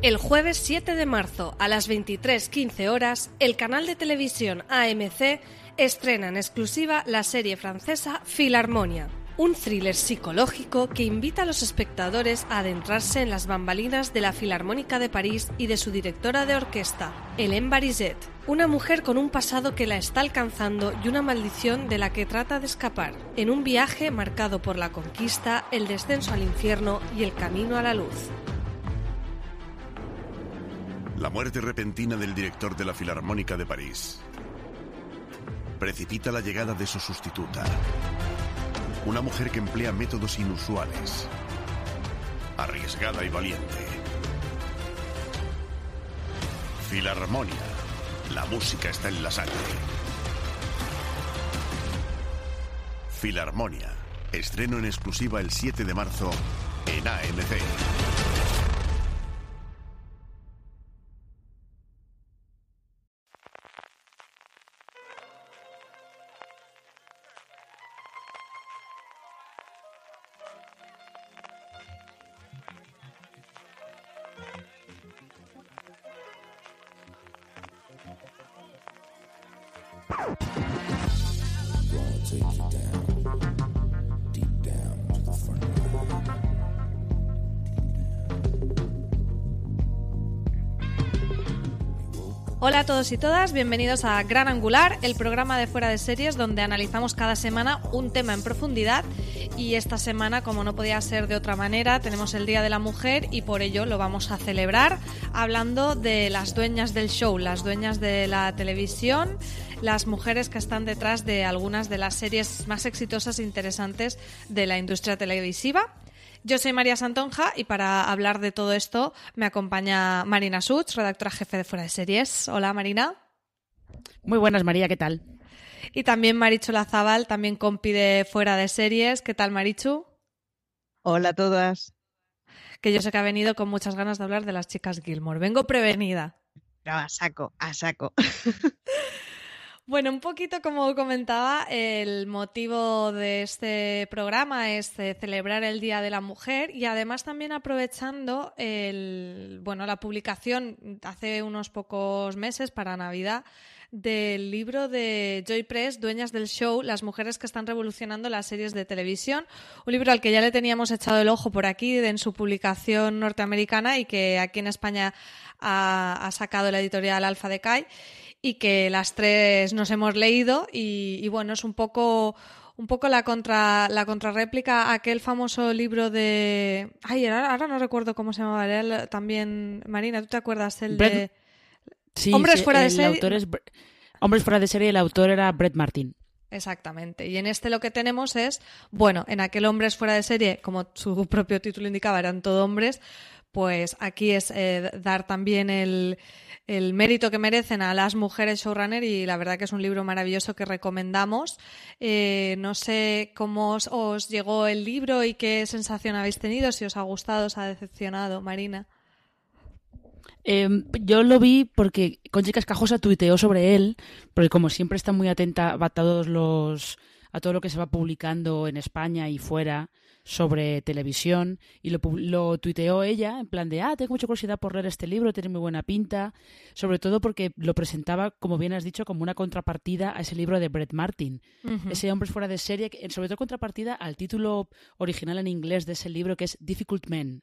El jueves 7 de marzo a las 23.15 horas, el canal de televisión AMC estrena en exclusiva la serie francesa Filarmonia, un thriller psicológico que invita a los espectadores a adentrarse en las bambalinas de la Filarmónica de París y de su directora de orquesta, Hélène Barizet, una mujer con un pasado que la está alcanzando y una maldición de la que trata de escapar, en un viaje marcado por la conquista, el descenso al infierno y el camino a la luz. La muerte repentina del director de la Filarmónica de París precipita la llegada de su sustituta, una mujer que emplea métodos inusuales, arriesgada y valiente. Filarmonia, la música está en la sangre. Filarmonia, estreno en exclusiva el 7 de marzo en AMC. Todos y todas, bienvenidos a Gran Angular, el programa de fuera de series donde analizamos cada semana un tema en profundidad y esta semana, como no podía ser de otra manera, tenemos el Día de la Mujer y por ello lo vamos a celebrar hablando de las dueñas del show, las dueñas de la televisión, las mujeres que están detrás de algunas de las series más exitosas e interesantes de la industria televisiva. Yo soy María Santonja y para hablar de todo esto me acompaña Marina Such, redactora jefe de Fuera de Series. Hola Marina. Muy buenas María, ¿qué tal? Y también Marichu Lazabal, también compi de Fuera de Series. ¿Qué tal Marichu? Hola a todas. Que yo sé que ha venido con muchas ganas de hablar de las chicas Gilmore. Vengo prevenida. No, a saco, a saco. Bueno, un poquito como comentaba, el motivo de este programa es eh, celebrar el Día de la Mujer y además también aprovechando el, bueno, la publicación hace unos pocos meses para Navidad del libro de Joy Press, Dueñas del Show, las mujeres que están revolucionando las series de televisión. Un libro al que ya le teníamos echado el ojo por aquí en su publicación norteamericana y que aquí en España ha, sacado la editorial Alfa de Kai y que las tres nos hemos leído y, y bueno, es un poco un poco la contra la contrarréplica a aquel famoso libro de ay ahora, ahora no recuerdo cómo se llamaba él también Marina tú te acuerdas el Brett- de Sí, Hombres sí, fuera de serie. autor es Bre- Hombres fuera de serie, el autor era Brett Martin. Exactamente. Y en este lo que tenemos es, bueno, en aquel hombres fuera de serie, como su propio título indicaba, eran todo hombres, pues aquí es eh, dar también el, el mérito que merecen a las mujeres showrunner y la verdad que es un libro maravilloso que recomendamos. Eh, no sé cómo os, os llegó el libro y qué sensación habéis tenido, si os ha gustado, os ha decepcionado, Marina. Eh, yo lo vi porque Conchi Cascajosa tuiteó sobre él, porque como siempre está muy atenta a todos los a todo lo que se va publicando en España y fuera sobre televisión y lo, lo tuiteó ella en plan de ah tengo mucha curiosidad por leer este libro tiene muy buena pinta sobre todo porque lo presentaba como bien has dicho como una contrapartida a ese libro de Brett Martin. Ese hombre fuera de serie que- sobre todo contrapartida al título original en inglés de ese libro que es Difficult Men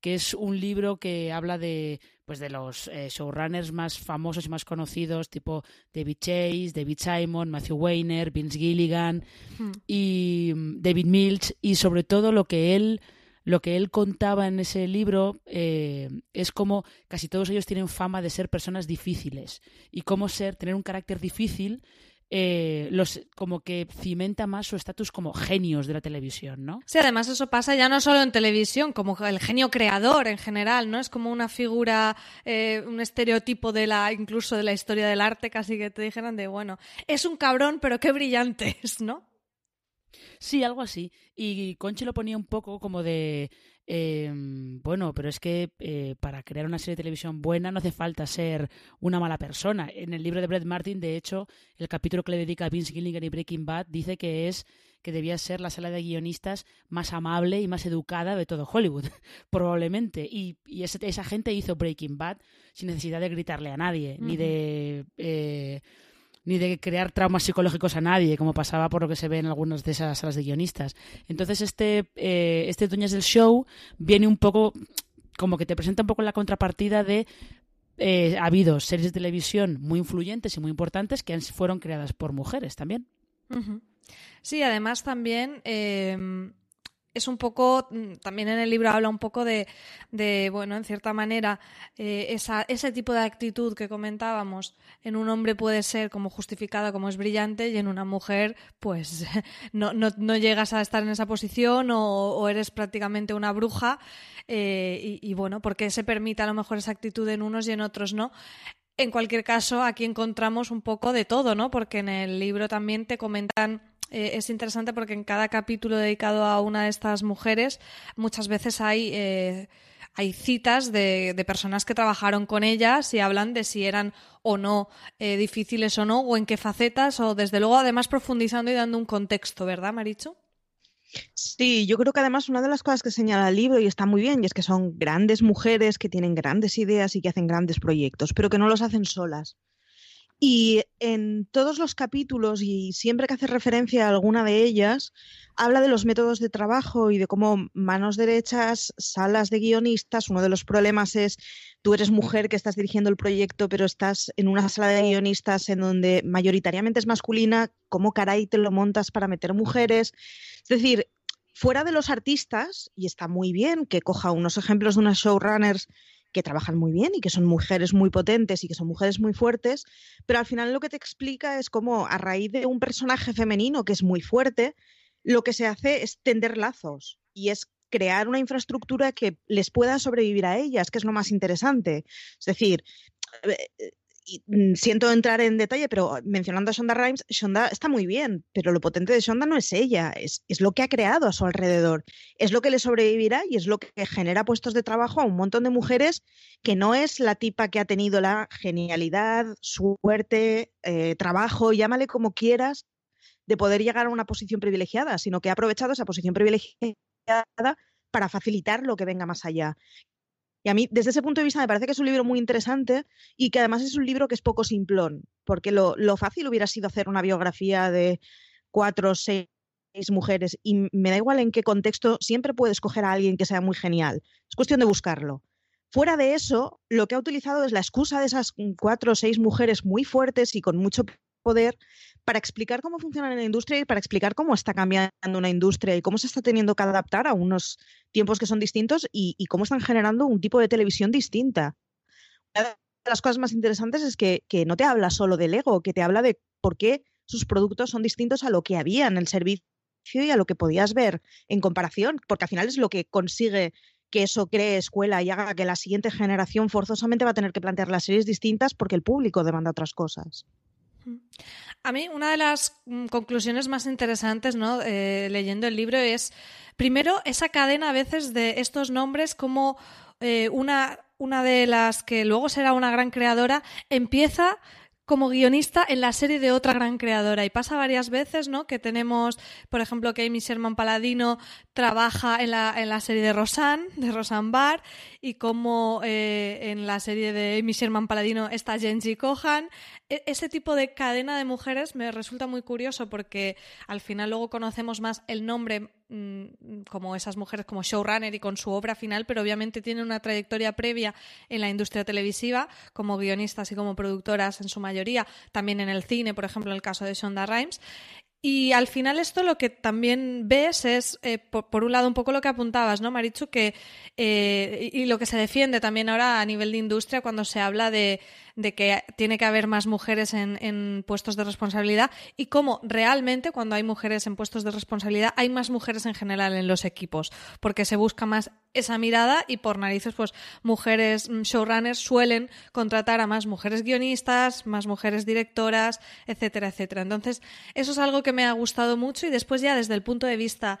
que es un libro que habla de pues de los eh, showrunners más famosos y más conocidos tipo David Chase, David Simon, Matthew Weiner, Vince Gilligan Hmm. y mm, David Milch y sobre todo lo que él lo que él contaba en ese libro eh, es como casi todos ellos tienen fama de ser personas difíciles y cómo ser tener un carácter difícil eh, los como que cimenta más su estatus como genios de la televisión, ¿no? Sí, además eso pasa ya no solo en televisión, como el genio creador en general, ¿no? Es como una figura, eh, un estereotipo de la, incluso de la historia del arte, casi que te dijeran de, bueno, es un cabrón, pero qué brillante es, ¿no? Sí, algo así. Y Conchi lo ponía un poco como de, em, bueno, pero es que eh, para crear una serie de televisión buena no hace falta ser una mala persona. En el libro de Brett Martin, de hecho, el capítulo que le dedica a Vince Gilligan y Breaking Bad dice que es que debía ser la sala de guionistas más amable y más educada de todo Hollywood, probablemente. Y, y esa gente hizo Breaking Bad sin necesidad de gritarle a nadie, ni de... Eh, ni de crear traumas psicológicos a nadie, como pasaba por lo que se ve en algunas de esas salas de guionistas. Entonces, este, eh, este Dueñas del Show viene un poco, como que te presenta un poco la contrapartida de eh, ha habido series de televisión muy influyentes y muy importantes que fueron creadas por mujeres también. Sí, además también eh, es un poco, mm, también en el libro habla un poco de, bueno, en cierta manera, eh, esa, ese tipo de actitud que comentábamos en un hombre puede ser como justificada, como es brillante, y en una mujer, pues no, no, llegas a estar en esa posición o, eres prácticamente una bruja. Eh, y, y, bueno, porque se permite a lo mejor esa actitud en unos y en otros no. En cualquier caso, aquí encontramos un poco de todo, ¿no? Porque en el libro también te comentan eh, es interesante porque en cada capítulo dedicado a una de estas mujeres muchas veces hay... Eh, hay citas de, personas que trabajaron con ellas y hablan de si eran o no eh, difíciles o no, o en qué facetas, o desde luego además profundizando y dando un contexto, ¿verdad, Maricho? Sí, yo creo que además una de las cosas que señala el libro y está muy bien, y es que son grandes mujeres que tienen grandes ideas y que hacen grandes proyectos, pero que no los hacen solas. Y en todos los capítulos, y siempre que hace referencia a alguna de ellas, habla de los métodos de trabajo y de cómo manos derechas, salas de guionistas. Uno de los problemas es tú eres mujer que estás dirigiendo el proyecto, pero estás en una sala de guionistas en donde mayoritariamente es masculina. ¿Cómo caray te lo montas para meter mujeres? Es decir, fuera de los artistas, y está muy bien que coja unos ejemplos de unas showrunners que trabajan muy bien y que son mujeres muy potentes y que son mujeres muy fuertes, pero al final lo que te explica es cómo a raíz de un personaje femenino que es muy fuerte, lo que se hace es tender lazos y es crear una infraestructura que les pueda sobrevivir a ellas, que es lo más interesante. Es decir, eh, Mm, siento entrar en detalle, pero mencionando a Shonda Rhimes, Shonda está muy bien, pero lo potente de Shonda no es ella, es, es, lo que ha creado a su alrededor, es lo que le sobrevivirá y es lo que genera puestos de trabajo a un montón de mujeres que no es la tipa que ha tenido la genialidad, suerte, eh, trabajo, llámale como quieras, de poder llegar a una posición privilegiada, sino que ha aprovechado esa posición privilegiada para facilitar lo que venga más allá. Y a mí, desde ese punto de vista, me parece que es un libro muy interesante y que además es un libro que es poco simplón, porque lo, fácil hubiera sido hacer una biografía de cuatro o seis mujeres y me da igual en qué contexto, siempre puedes escoger a alguien que sea muy genial. Es cuestión de buscarlo. Fuera de eso, lo que ha utilizado es la excusa de esas cuatro o seis mujeres muy fuertes y con mucho poder para explicar cómo funciona la industria y para explicar cómo está cambiando una industria y cómo se está teniendo que adaptar a unos tiempos que son distintos y, cómo están generando un tipo de televisión distinta. Una de las cosas más interesantes es que, no te habla solo del ego, que te habla de por qué sus productos son distintos a lo que había en el servicio y a lo que podías ver en comparación, porque al final es lo que consigue que eso cree escuela y haga que la siguiente generación forzosamente va a tener que plantear las series distintas porque el público demanda otras cosas. A mí una de las mm, conclusiones más interesantes, ¿no? Eh, leyendo el libro es, primero, esa cadena a veces de estos nombres como eh, una, una de las que luego será una gran creadora empieza como guionista en la serie de otra gran creadora. Y pasa varias veces, ¿no? Que tenemos, por ejemplo, que Amy Sherman Paladino trabaja en la, en la serie de Rosanne, de Rosanne Barr, y como eh, en la serie de Amy Sherman Paladino está Genji Kohan. E, ese tipo de cadena de mujeres me resulta muy curioso porque al final luego conocemos más el nombre mm, como esas mujeres como showrunner y con su obra final, pero obviamente tienen una trayectoria previa en la industria televisiva como guionistas y como productoras en su mayoría, también en el cine, por ejemplo, en el caso de Shonda Rhimes. Y al final esto lo que también ves es, eh, por, un lado, un poco lo que apuntabas, ¿no, Marichu? Que, eh, y lo que se defiende también ahora a nivel de industria cuando se habla de, de que tiene que haber más mujeres en, en, puestos de responsabilidad y cómo realmente cuando hay mujeres en puestos de responsabilidad hay más mujeres en general en los equipos, porque se busca más esa mirada y por narices, pues mujeres mm, showrunners suelen contratar a más mujeres guionistas, más mujeres directoras, etcétera, etcétera. Entonces, eso es algo que me ha gustado mucho y después ya desde el punto de vista.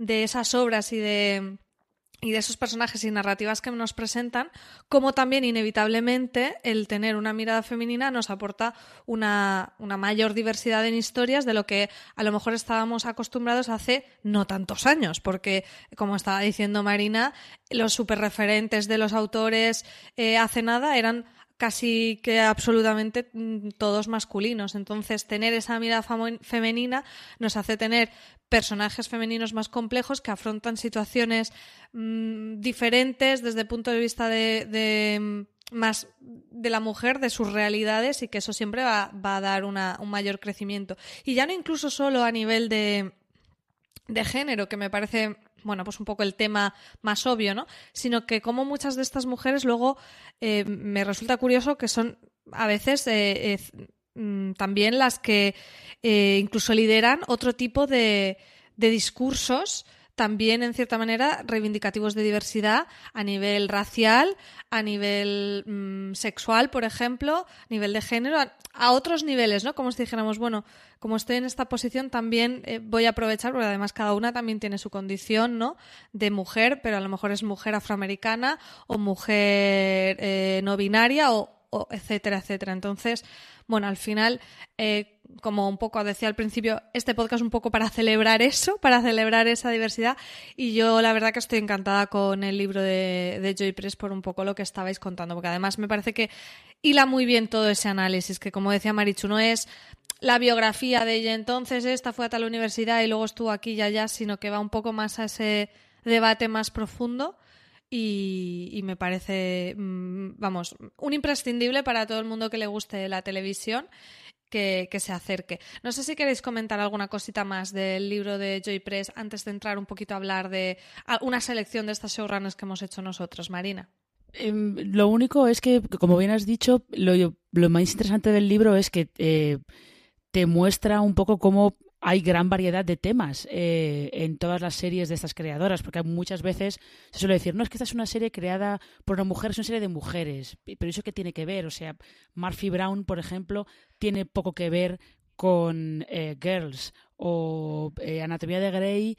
De esas obras y de y de esos personajes y narrativas que nos presentan, como también inevitablemente el tener una mirada femenina nos aporta una, una, mayor diversidad en historias de lo que a lo mejor estábamos acostumbrados hace no tantos años, porque como estaba diciendo Marina, los superreferentes de los autores eh, hace nada eran casi que absolutamente mm, todos masculinos. Entonces, tener esa mirada femenina nos hace tener personajes femeninos más complejos que afrontan situaciones mmm, diferentes desde el punto de vista de, mm, más de la mujer, de sus realidades y que eso siempre va, va a dar una, un mayor crecimiento. Y ya no incluso solo a nivel de, de género, que me parece bueno, pues un poco el tema más obvio, ¿no? Sino que como muchas de estas mujeres luego eh, me resulta curioso que son a veces eh, eh, mm, también las que eh, incluso lideran otro tipo de, de discursos también, en cierta manera, reivindicativos de diversidad a nivel racial, a nivel mmm, sexual, por ejemplo, a nivel de género, a, a, otros niveles, ¿no? Como si dijéramos, bueno, como estoy en esta posición, también eh, voy a aprovechar, porque además cada una también tiene su condición, ¿no? De mujer, pero a lo mejor es mujer afroamericana o mujer eh, no binaria o, o, etcétera, etcétera. Entonces, bueno, al final, eh, como un poco decía al principio, este podcast un poco para celebrar eso, para celebrar esa diversidad. Y yo la verdad que estoy encantada con el libro de, de Joy Press por un poco lo que estabais contando, porque además me parece que hila muy bien todo ese análisis, que como decía Marichu, no es la biografía de ella entonces, esta fue a tal universidad y luego estuvo aquí y allá, sino que va un poco más a ese debate más profundo. Y, me parece, mm, vamos, un imprescindible para todo el mundo que le guste la televisión que, que, se acerque. No sé si queréis comentar alguna cosita más del libro de Joy Press antes de entrar un poquito a hablar de una selección de estas showrunners que hemos hecho nosotros, Marina. Eh, lo único es que, como bien has dicho, lo, lo más interesante del libro es que eh, te muestra un poco cómo hay gran variedad de temas eh, en todas las series de estas creadoras, porque muchas veces se suele decir, no, es que esta es una serie creada por una mujer, es una serie de mujeres, pero ¿eso qué tiene que ver? O sea, Murphy Brown, por ejemplo, tiene poco que ver con eh, Girls o eh, Anatomía de Grey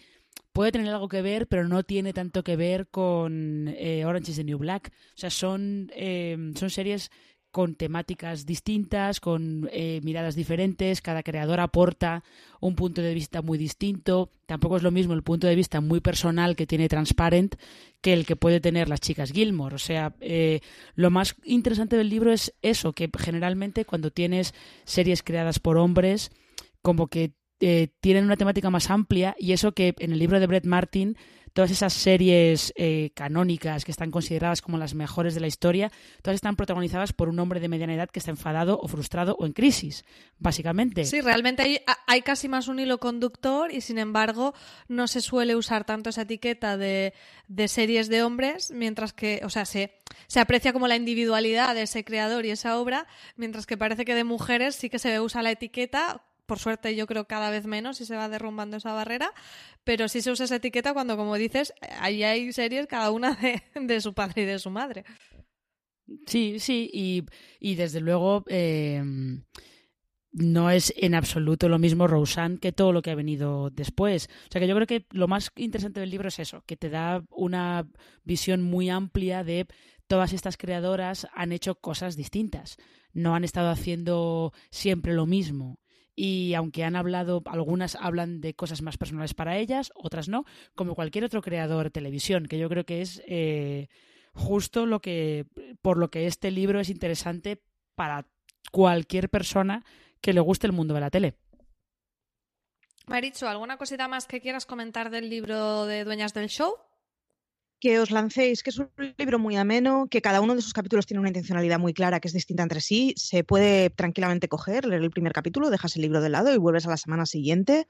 puede tener algo que ver, pero no tiene tanto que ver con eh, Orange is the New Black. O sea, son, eh, son series con temáticas distintas, con eh, miradas diferentes, cada creador aporta un punto de vista muy distinto, tampoco es lo mismo el punto de vista muy personal que tiene Transparent que el que puede tener las chicas Gilmore, o sea, eh, lo más interesante del libro es eso, que generalmente cuando tienes series creadas por hombres, como que eh, tienen una temática más amplia y eso que en el libro de Brett Martin todas esas series eh, canónicas que están consideradas como las mejores de la historia, todas están protagonizadas por un hombre de mediana edad que está enfadado o frustrado o en crisis, básicamente. Sí, realmente hay, hay casi más un hilo conductor y sin embargo no se suele usar tanto esa etiqueta de, de series de hombres, mientras que, o sea, se, se aprecia como la individualidad de ese creador y esa obra, mientras que parece que de mujeres sí que se usa la etiqueta por suerte yo creo cada vez menos y se va derrumbando esa barrera, pero sí se usa esa etiqueta cuando, como dices, ahí hay series cada una de, de su padre y de su madre. Sí, sí, y, y desde luego eh, no es en absoluto lo mismo Roseanne que todo lo que ha venido después. O sea que yo creo que lo más interesante del libro es eso, que te da una visión muy amplia de todas estas creadoras han hecho cosas distintas. No han estado haciendo siempre lo mismo y aunque han hablado, algunas hablan de cosas más personales para ellas, otras no, como cualquier otro creador de televisión, que yo creo que es eh, justo lo que, por lo que este libro es interesante para cualquier persona que le guste el mundo de la tele. Marichu, ¿alguna cosita más que quieras comentar del libro de Dueñas del Show? Que os lancéis, que es un libro muy ameno, que cada uno de sus capítulos tiene una intencionalidad muy clara, que es distinta entre sí. Se puede tranquilamente coger, leer el primer capítulo, dejas el libro de lado y vuelves a la semana siguiente.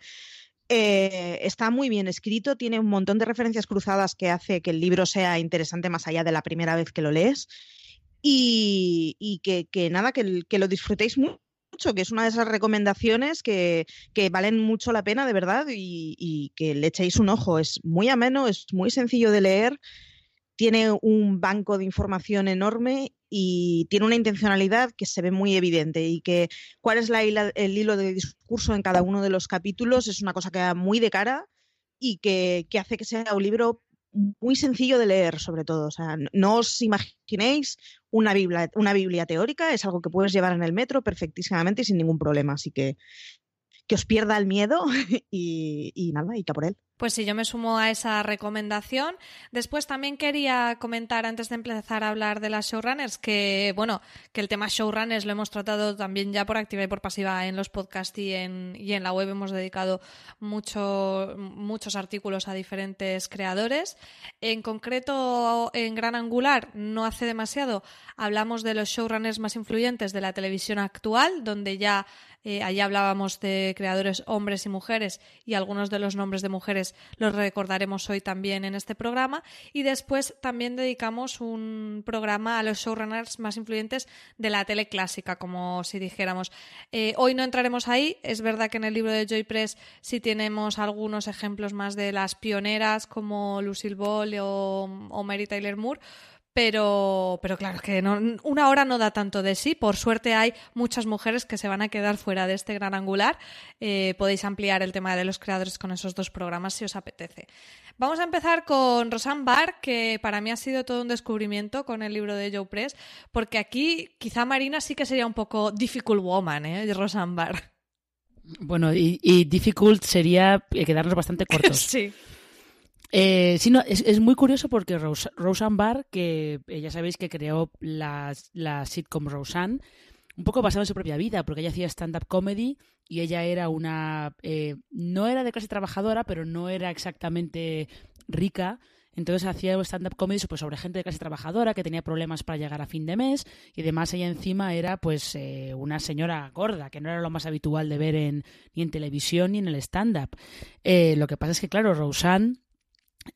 Eh, está muy bien escrito, tiene un montón de referencias cruzadas que hace que el libro sea interesante más allá de la primera vez que lo lees. Y, que, nada, que, que lo disfrutéis mucho que es una de esas recomendaciones que, valen mucho la pena, de verdad, y, que le echéis un ojo. Es muy ameno, es muy sencillo de leer, tiene un banco de información enorme y tiene una intencionalidad que se ve muy evidente y que cuál es el hilo de discurso en cada uno de los capítulos es una cosa que da muy de cara y que, que hace que sea un libro muy sencillo de leer, sobre todo. O sea, no os imaginéis una Biblia, una Biblia teórica, es algo que puedes llevar en el metro perfectísimamente y sin ningún problema. Así que que os pierda el miedo y, nada, y que por él. Pues sí, yo me sumo a esa recomendación. Después también quería comentar, antes de empezar a hablar de las showrunners, que bueno, que el tema showrunners lo hemos tratado también ya por activa y por pasiva en los podcasts y en, y en la web. Hemos dedicado mucho, muchos artículos a diferentes creadores. En concreto, en Gran Angular, no hace demasiado, hablamos de los showrunners más influyentes de la televisión actual, donde ya eh, allí hablábamos de creadores hombres y mujeres y algunos de los nombres de mujeres los recordaremos hoy también en este programa. Y después también dedicamos un programa a los showrunners más influyentes de la tele clásica, como si dijéramos. Eh, hoy no entraremos ahí. Es verdad que en el libro de Joy Press sí tenemos algunos ejemplos más de las pioneras como Lucille Ball o, o Mary Tyler Moore pero, pero claro, que no, una hora no da tanto de sí. Por suerte hay muchas mujeres que se van a quedar fuera de este gran angular. Eh, podéis ampliar el tema de los creadores con esos dos programas si os apetece. Vamos a empezar con Rosanne Barr, que para mí ha sido todo un descubrimiento con el libro de Joe Press, porque aquí quizá Marina sí que sería un poco difficult woman, ¿eh? Rosanne Barr. Bueno, y, y difficult sería quedarnos bastante cortos. sí. Eh, sí, no, es, muy curioso porque Roseanne Barr, que eh, ya sabéis que creó la, sitcom Roseanne, un poco basado en su propia vida, porque ella hacía stand-up comedy y ella era una... Eh, no era de clase trabajadora, pero no era exactamente rica. Entonces hacía stand-up comedy pues, sobre gente de clase trabajadora que tenía problemas para llegar a fin de mes y además ella encima era pues una señora gorda, que no era lo más habitual de ver en, ni en televisión ni en el stand-up. lo que pasa es que, claro, Roseanne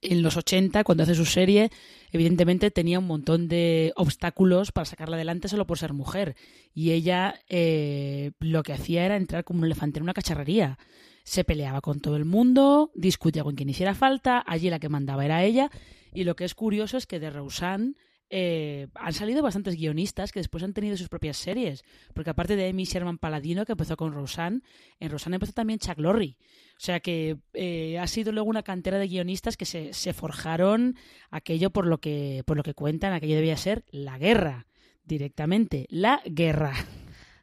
en los 80, cuando hace su serie, evidentemente tenía un montón de obstáculos para sacarla adelante solo por ser mujer. Y ella eh, lo que hacía era entrar como un elefante en una cacharrería. Se peleaba con todo el mundo, discutía con quien hiciera falta, allí la que mandaba era ella. Y lo que es curioso es que de Roseanne eh, han salido bastantes guionistas que después han tenido sus propias series. Porque aparte de Amy Sherman Paladino, que empezó con Roseanne, en Roseanne empezó también Chuck Lorre. O sea que eh, ha sido luego una cantera de guionistas que se, forjaron aquello por lo, que, por lo que cuentan, aquello debía ser la guerra, directamente, la guerra.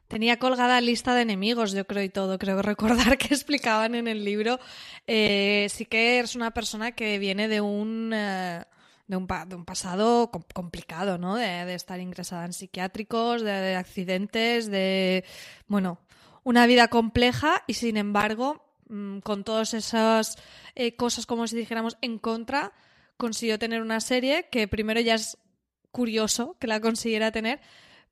Tenía colgada lista de enemigos, yo creo, y todo. Creo recordar que explicaban en el libro. Eh, sí que es una persona que viene de un de un, de un pasado complicado, ¿no? De, estar ingresada en psiquiátricos, de, accidentes, de, bueno, una vida compleja y sin embargo, mm, con todas esas eh, cosas, como si dijéramos, en contra, consiguió tener una serie que primero ya es curioso que la consiguiera tener,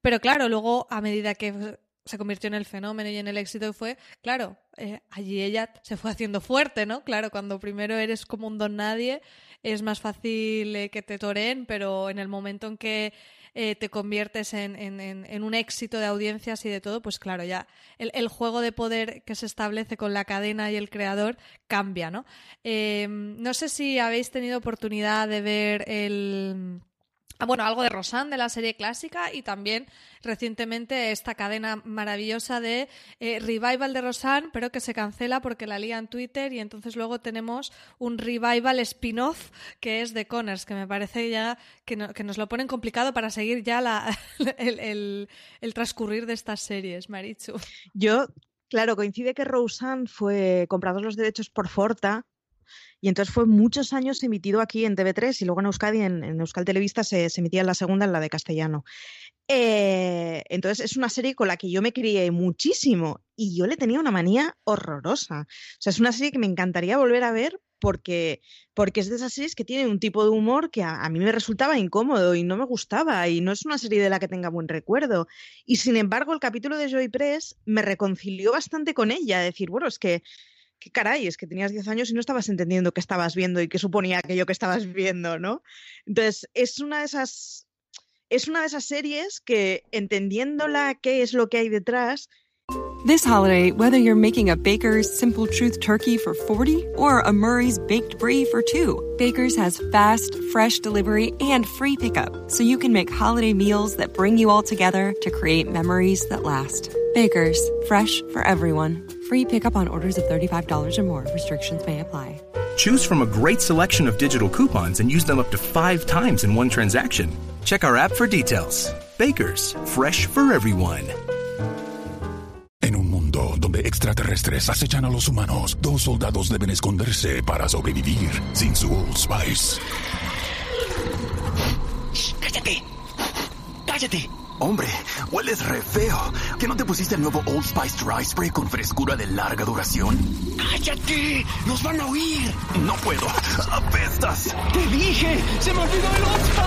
pero claro, luego a medida que se convirtió en el fenómeno y en el éxito fue, claro, eh, allí ella se fue haciendo fuerte, ¿no? Claro, cuando primero eres como un don nadie, es más fácil eh, que te toren, pero en el momento en que eh, te conviertes en, en, un éxito de audiencias y de todo, pues claro, ya el, juego de poder que se establece con la cadena y el creador cambia, ¿no? no sé si habéis tenido oportunidad de ver el bueno, algo de Rosanne de la serie clásica y también recientemente esta cadena maravillosa de eh, revival de Rosanne, pero que se cancela porque la lía en Twitter y entonces luego tenemos un revival spin-off que es de Connors, que me parece ya que, nos lo ponen complicado para seguir ya el transcurrir de estas series, Marichu. Yo, claro, coincide que Rosanne fue comprados los derechos por Forta y entonces fue muchos años emitido aquí en TV3 y luego en Euskadi, en, Euskal Televista, se, emitía en la segunda, en la de castellano. Eh, entonces es una serie con la que yo me crié muchísimo y yo le tenía una manía horrorosa. O sea, es una serie que me encantaría volver a ver porque, porque es de esas series que tienen un tipo de humor que a, a, mí me resultaba incómodo y no me gustaba y no es una serie de la que tenga buen recuerdo. Y sin embargo, el capítulo de Joy Press me reconcilió bastante con ella, decir, bueno, es que qué caray, es que tenías 10 años y no estabas entendiendo qué estabas viendo y qué suponía aquello que estabas viendo, ¿no? Entonces, es una de esas es una de esas series que entendiéndola qué es lo que hay detrás This holiday, whether you're making a Baker's Simple Truth turkey for 40 or a Murray's baked brie for 2, Baker's has fast, fresh delivery and free pickup, so you can make holiday meals that bring you all together to create memories that last. Baker's, fresh for everyone. Free pickup on orders of $35 or more. Restrictions may apply. Choose from a great selection of digital coupons and use them up to five times in one transaction. Check our app for details. Baker's, fresh for everyone. En un mundo donde extraterrestres acechan a los humanos, dos soldados deben esconderse para sobrevivir sin su Old Spice. ¡Cállate! ¡Cállate! Hombre, hueles re feo. ¿Que no te pusiste el nuevo Old Spice Dry Spray con frescura de larga duración? ¡Cállate! ¡Nos van a oír! No puedo. ¡Apestas! ¡Te dije! ¡Se me olvidó el Old Spice!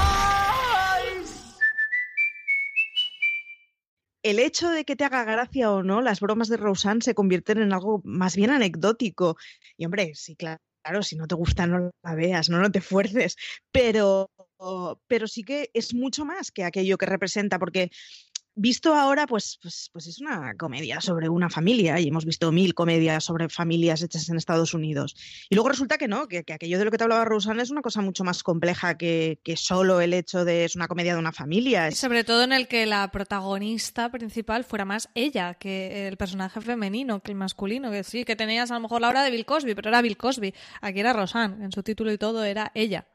el hecho de que te haga gracia o no, las bromas de Roseanne se convierten en algo más bien anecdótico. Y hombre, sí, claro, si no te gusta no la veas, no, no te fuerces, pero, pero sí que es mucho más que aquello que representa, porque visto ahora, pues, pues, pues es una comedia sobre una familia y hemos visto mil comedias sobre familias hechas en Estados Unidos. Y luego resulta que no, que, que aquello de lo que te hablaba Rosanna es una cosa mucho más compleja que, que, solo el hecho de es una comedia de una familia. Y sobre todo en el que la protagonista principal fuera más ella que el personaje femenino, que el masculino, que sí, que tenías a lo mejor la hora de Bill Cosby, pero era Bill Cosby. Aquí era Rosanne, en su título y todo era ella.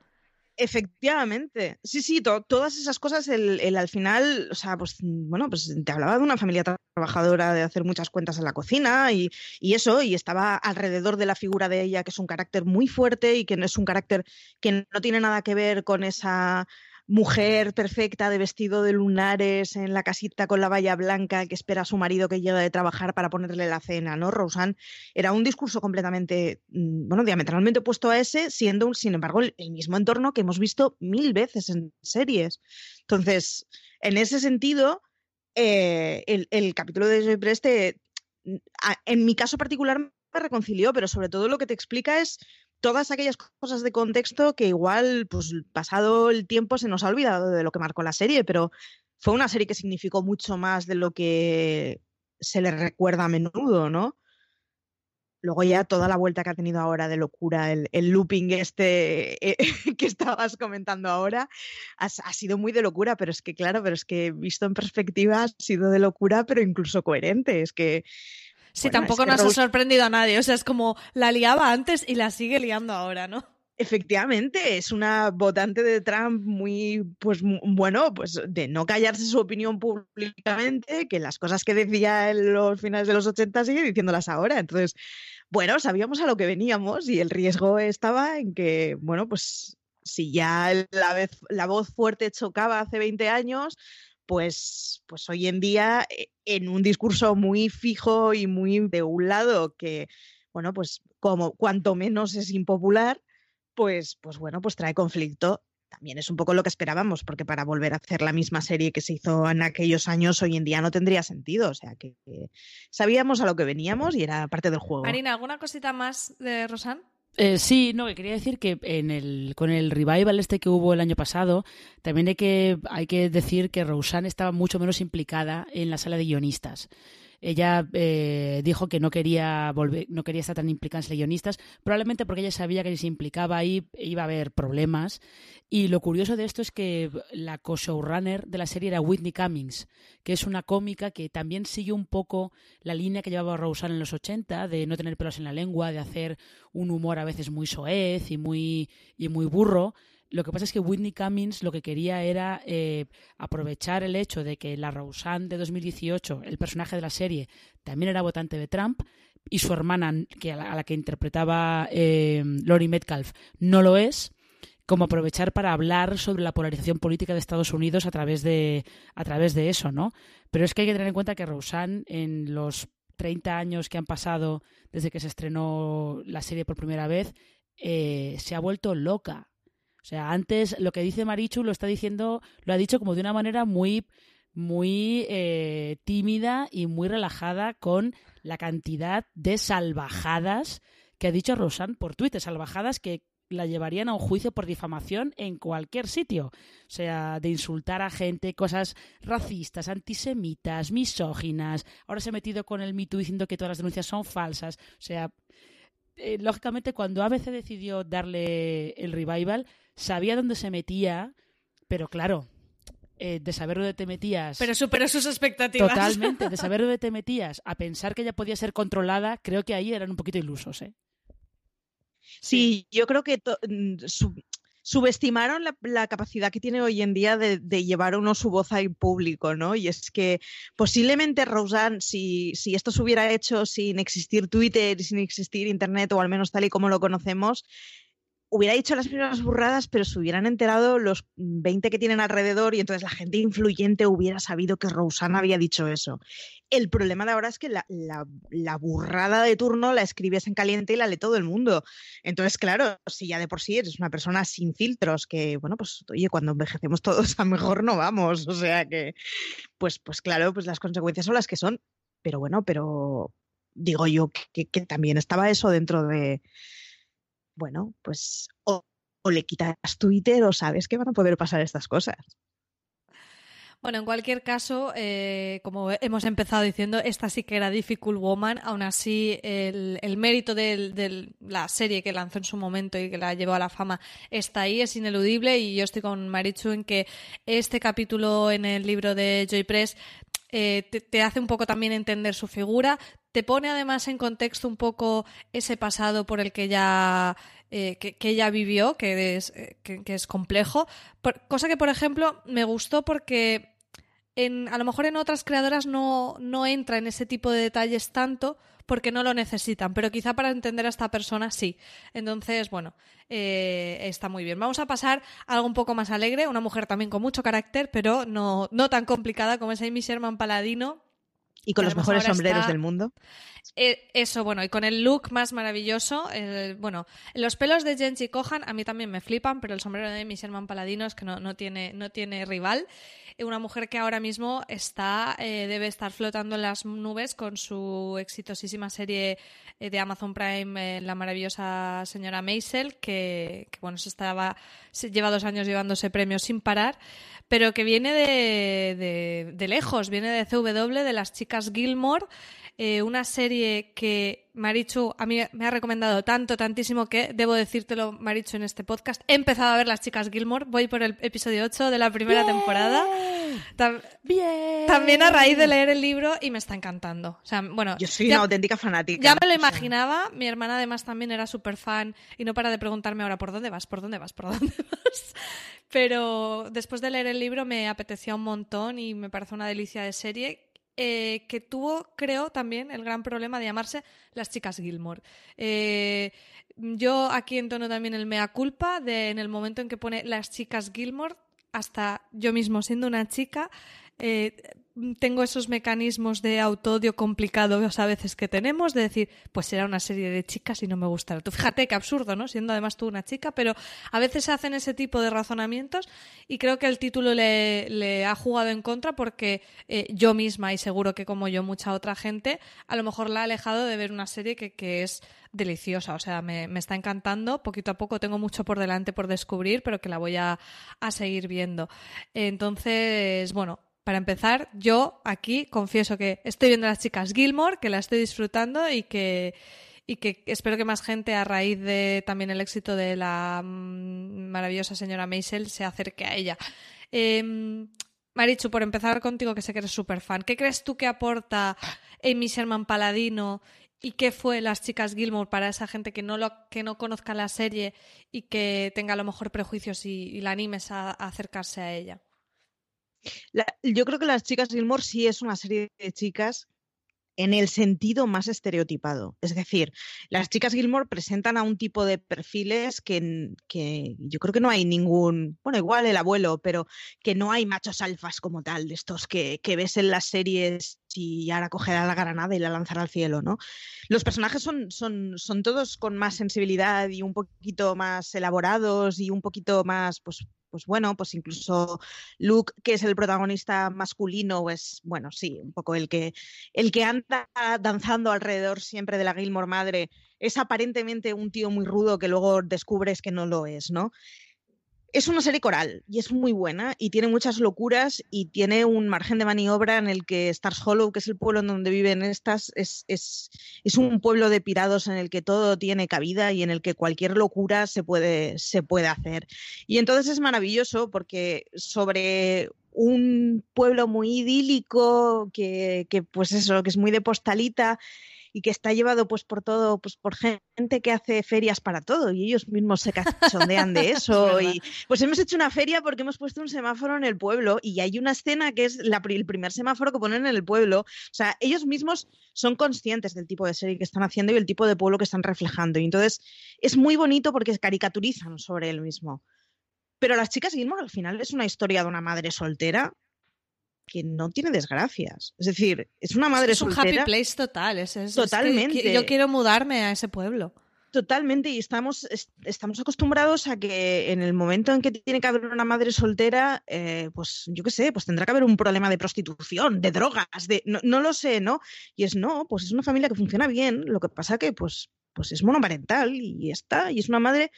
Efectivamente, sí, sí, to todas esas cosas, el, el, al final, o sea, pues bueno, pues te hablaba de una familia trabajadora, de hacer muchas cuentas en la cocina y, y, eso, y estaba alrededor de la figura de ella, que es un carácter muy fuerte y que no es un carácter que no tiene nada que ver con esa mujer perfecta de vestido de lunares en la casita con la valla blanca que espera a su marido que llega de trabajar para ponerle la cena, ¿no? Roseanne era un discurso completamente, bueno, diametralmente opuesto a ese, siendo, sin embargo, el, mismo entorno que hemos visto mil veces en series. Entonces, en ese sentido, eh, el, el, capítulo de Joy Press te, en mi caso particular me reconcilió, pero sobre todo lo que te explica es todas aquellas cosas de contexto que igual, pues pasado el tiempo se nos ha olvidado de lo que marcó la serie, pero fue una serie que significó mucho más de lo que se le recuerda a menudo, ¿no? Luego ya toda la vuelta que ha tenido ahora de locura, el, el looping este eh, que estabas comentando ahora, ha, ha, sido muy de locura, pero es que claro, pero es que visto en perspectiva ha sido de locura, pero incluso coherente. Es que Sí, bueno, tampoco es que nos Rose... ha sorprendido a nadie. O sea, es como la liaba antes y la sigue liando ahora, ¿no? Efectivamente, es una votante de Trump muy, pues bueno, pues de no callarse su opinión públicamente, que las cosas que decía en los finales de los 80 sigue diciéndolas ahora. Entonces, bueno, sabíamos a lo que veníamos y el riesgo estaba en que, bueno, pues si ya la, vez, la voz fuerte chocaba hace 20 años, pues, pues hoy en día en un discurso muy fijo y muy de un lado que, bueno, pues como cuanto menos es impopular, pues, pues bueno, pues trae conflicto. También es un poco lo que esperábamos, porque para volver a hacer la misma serie que se hizo en aquellos años, hoy en día no tendría sentido. O sea, que, sabíamos a lo que veníamos y era parte del juego. Marina, ¿alguna cosita más de Rosanne? Eh, sí, no, que quería decir que en el, con el revival este que hubo el año pasado, también hay que, hay que decir que Roseanne estaba mucho menos implicada en la sala de guionistas. Ella eh, dijo que no quería volver, no quería estar tan implicada en guionistas, probablemente porque ella sabía que si se implicaba ahí iba a haber problemas. Y lo curioso de esto es que la co-showrunner de la serie era Whitney Cummings, que es una cómica que también sigue un poco la línea que llevaba Roseanne en los 80, de no tener pelos en la lengua, de hacer un humor a veces muy soez y muy, y muy burro. Lo que pasa es que Whitney Cummings lo que quería era eh, aprovechar el hecho de que la Roseanne de 2018, el personaje de la serie, también era votante de Trump y su hermana, que a, la, a la que interpretaba eh, Lori Metcalf, no lo es como aprovechar para hablar sobre la polarización política de Estados Unidos a través de, a través de eso, ¿no? Pero es que hay que tener en cuenta que Roseanne, en los 30 años que han pasado desde que se estrenó la serie por primera vez, eh, se ha vuelto loca. Sea, antes lo que dice Marichu lo está diciendo, lo ha dicho como de una manera muy, muy eh, tímida y muy relajada con la cantidad de salvajadas que ha dicho Roseanne por Twitter, salvajadas que la llevarían a un juicio por difamación en cualquier sitio. O sea, de insultar a gente, cosas racistas, antisemitas, misóginas. Ahora se ha metido con el Me diciendo que todas las denuncias son falsas. O sea, eh, lógicamente cuando ABC decidió darle el revival, sabía dónde se metía, pero claro, eh, de saber dónde te metías. Pero superó sus expectativas. Totalmente, de saber dónde te metías a pensar que ella podía ser controlada, creo que ahí eran un poquito ilusos, ¿eh? Sí, yo creo que mm, subestimaron la, capacidad que tiene hoy en día de, llevar uno su voz al público, ¿no? Y es que posiblemente Roseanne, si, si esto se hubiera hecho sin existir Twitter, sin existir Internet, o al menos tal y como lo conocemos, hubiera dicho las primeras burradas, pero se hubieran enterado los 20 que tienen alrededor y entonces la gente influyente hubiera sabido que Rosanna había dicho eso. El problema de ahora es que la, burrada de turno la escribes en caliente y la lee todo el mundo. Entonces, claro, si ya de por sí eres una persona sin filtros, que, bueno, pues, oye, cuando envejecemos todos a mejor no vamos. O sea que, pues, pues claro, pues las consecuencias son las que son. Pero bueno, pero digo yo que también estaba eso dentro de bueno, pues o, le quitas Twitter o sabes que van a poder pasar estas cosas. Bueno, en cualquier caso, eh, como hemos empezado diciendo, esta sí que era Difficult Woman. Aún así, el, mérito de, la serie que lanzó en su momento y que la llevó a la fama está ahí, es ineludible. Y yo estoy con Marichu en que este capítulo en el libro de Joy Press eh, te, hace un poco también entender su figura, te pone además en contexto un poco ese pasado por el que ella, eh, que, ella vivió, que es, eh, que, es complejo, cosa que por ejemplo me gustó porque en, a lo mejor en otras creadoras no, no entra en ese tipo de detalles tanto, porque no lo necesitan, pero quizá para entender a esta persona sí. Entonces, bueno, eh, está muy bien. Vamos a pasar a algo un poco más alegre, una mujer también con mucho carácter, pero no, no tan complicada como es Amy Sherman Paladino. Y con los mejores sombreros del mundo. Eh, eso, bueno, y con el look más maravilloso. bueno, los pelos de Genji Kohan a mí también me flipan, pero el sombrero de Sherman Paladino es que no, no, tiene, no tiene rival una mujer que ahora mismo está, eh, debe estar flotando en las nubes con su exitosísima serie eh, de Amazon Prime, eh, La maravillosa señora Maisel, que, bueno, se estaba, lleva dos años llevándose premios sin parar, pero que viene de, de lejos, viene de CW, de las chicas Gilmore, una serie que Marichu a mí me ha recomendado tanto, tantísimo que debo decírtelo, Marichu, en este podcast. He empezado a ver Las Chicas Gilmore, voy por el episodio 8 de la primera temporada. Bien. También a raíz de leer el libro y me está encantando. O sea, bueno, Yo soy una auténtica fanática. Ya me lo imaginaba, mi hermana además también era súper fan y no para de preguntarme ahora, ¿por dónde vas? ¿Por dónde vas? ¿Por dónde vas? Pero después de leer el libro me apetecía un montón y me parece una delicia de serie eh, que tuvo, creo, también el gran problema de llamarse Las Chicas Gilmore. Eh, yo aquí entono también el mea culpa de en el momento en que pone Las Chicas Gilmore, hasta yo mismo siendo una chica, eh, tengo esos mecanismos de autodio complicados a veces que tenemos, de decir, pues será una serie de chicas y no me gustará. Tú fíjate qué absurdo, ¿no? Siendo además tú una chica, pero a veces se hacen ese tipo de razonamientos y creo que el título le, ha jugado en contra porque eh, yo misma, y seguro que como yo mucha otra gente, a lo mejor la ha alejado de ver una serie que, es deliciosa, o sea, me, está encantando, poquito a poco tengo mucho por delante por descubrir, pero que la voy a, a seguir viendo. Entonces, bueno, para empezar, yo aquí confieso que estoy viendo a las chicas Gilmore, que la estoy disfrutando y que, y que espero que más gente, a raíz de también el éxito de la mm, maravillosa señora Maisel, se acerque a ella. Eh, Marichu, por empezar contigo, que sé que eres súper fan, ¿qué crees tú que aporta Amy Sherman Paladino y qué fue Las Chicas Gilmore para esa gente que no, lo, que no conozca la serie y que tenga a lo mejor prejuicios y, la animes a acercarse a ella? Yo creo que Las chicas Gilmore sí es una serie de chicas en el sentido más estereotipado. Es decir, las chicas Gilmore presentan a un tipo de perfiles que, que, yo creo que no hay ningún, bueno, igual el abuelo, pero que no hay machos alfas como tal, de estos que, que ves en las series y ahora cogerá la granada y la lanzará al cielo, ¿no? Los personajes son, son, son todos con más sensibilidad y un poquito más elaborados y un poquito más, pues, pues bueno, pues incluso Luke, que es el protagonista masculino, es, bueno, sí, un poco el que, el que anda danzando alrededor siempre de la Gilmore madre, es aparentemente un tío muy rudo que luego descubres que no lo es, ¿no? Es una serie coral y es muy buena y tiene muchas locuras y tiene un margen de maniobra en el que Stars Hollow, que es el pueblo en donde viven estas, es, es, es, un pueblo de pirados en el que todo tiene cabida y en el que cualquier locura se puede, se puede hacer. Y entonces es maravilloso porque sobre un pueblo muy idílico, que, que pues eso, que es muy de postalita, y que está llevado pues por todo, pues por gente que hace ferias para todo y ellos mismos se cachondean de eso. y pues hemos hecho una feria porque hemos puesto un semáforo en el pueblo y hay una escena que es la, el primer semáforo que ponen en el pueblo. O sea, ellos mismos son conscientes del tipo de serie que están haciendo y el tipo de pueblo que están reflejando. Y entonces es muy bonito porque caricaturizan sobre él mismo. Pero las chicas Gilmore al final es una historia de una madre soltera que no tiene desgracias. Es decir, es una madre es un soltera. happy place total. Es, es, Totalmente. Es que yo quiero mudarme a ese pueblo. Totalmente, y estamos, estamos acostumbrados a que en el momento en que tiene que haber una madre soltera, eh, pues yo qué sé, pues tendrá que haber un problema de prostitución, de drogas, de no, no, lo sé, ¿no? Y es no, pues es una familia que funciona bien, lo que pasa que pues, pues es monoparental y está, y es una madre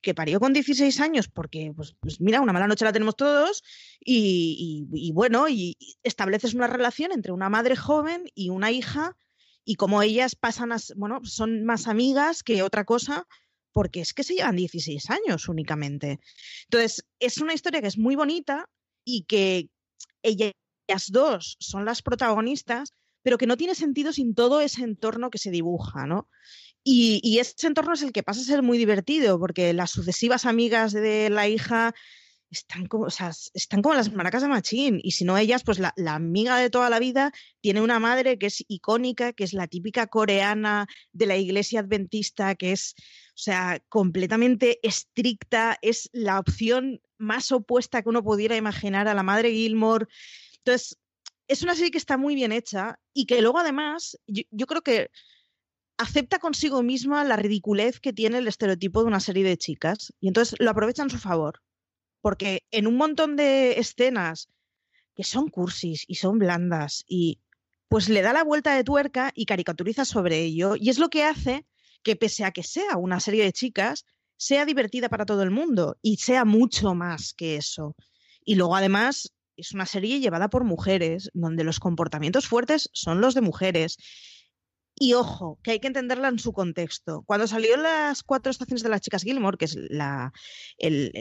que parió con 16 años porque, pues, pues mira, una mala noche la tenemos todos y, bueno, y estableces una relación entre una madre joven y una hija y como ellas pasan a, bueno, son más amigas que otra cosa, porque es que se llevan 16 años únicamente. Entonces, es una historia que es muy bonita y que ellas dos son las protagonistas, pero que no tiene sentido sin todo ese entorno que se dibuja, ¿no? Y, y ese entorno es el que pasa a ser muy divertido, porque las sucesivas amigas de la hija están como, o sea, están como las maracas de Machín. Y si no ellas, pues la, la, amiga de toda la vida tiene una madre que es icónica, que es la típica coreana de la iglesia adventista, que es, o sea, completamente estricta, es la opción más opuesta que uno pudiera imaginar a la madre Gilmore. Entonces, es una serie que está muy bien hecha y que luego además, yo, yo creo que acepta consigo misma la ridiculez que tiene el estereotipo de una serie de chicas y entonces lo aprovecha en su favor porque en un montón de escenas que son cursis y son blandas y pues le da la vuelta de tuerca y caricaturiza sobre ello y es lo que hace que pese a que sea una serie de chicas sea divertida para todo el mundo y sea mucho más que eso. Y luego además es una serie llevada por mujeres donde los comportamientos fuertes son los de mujeres. Y ojo, que hay que entenderla en su contexto. Cuando salió las cuatro estaciones de las chicas Gilmore, que es la, el,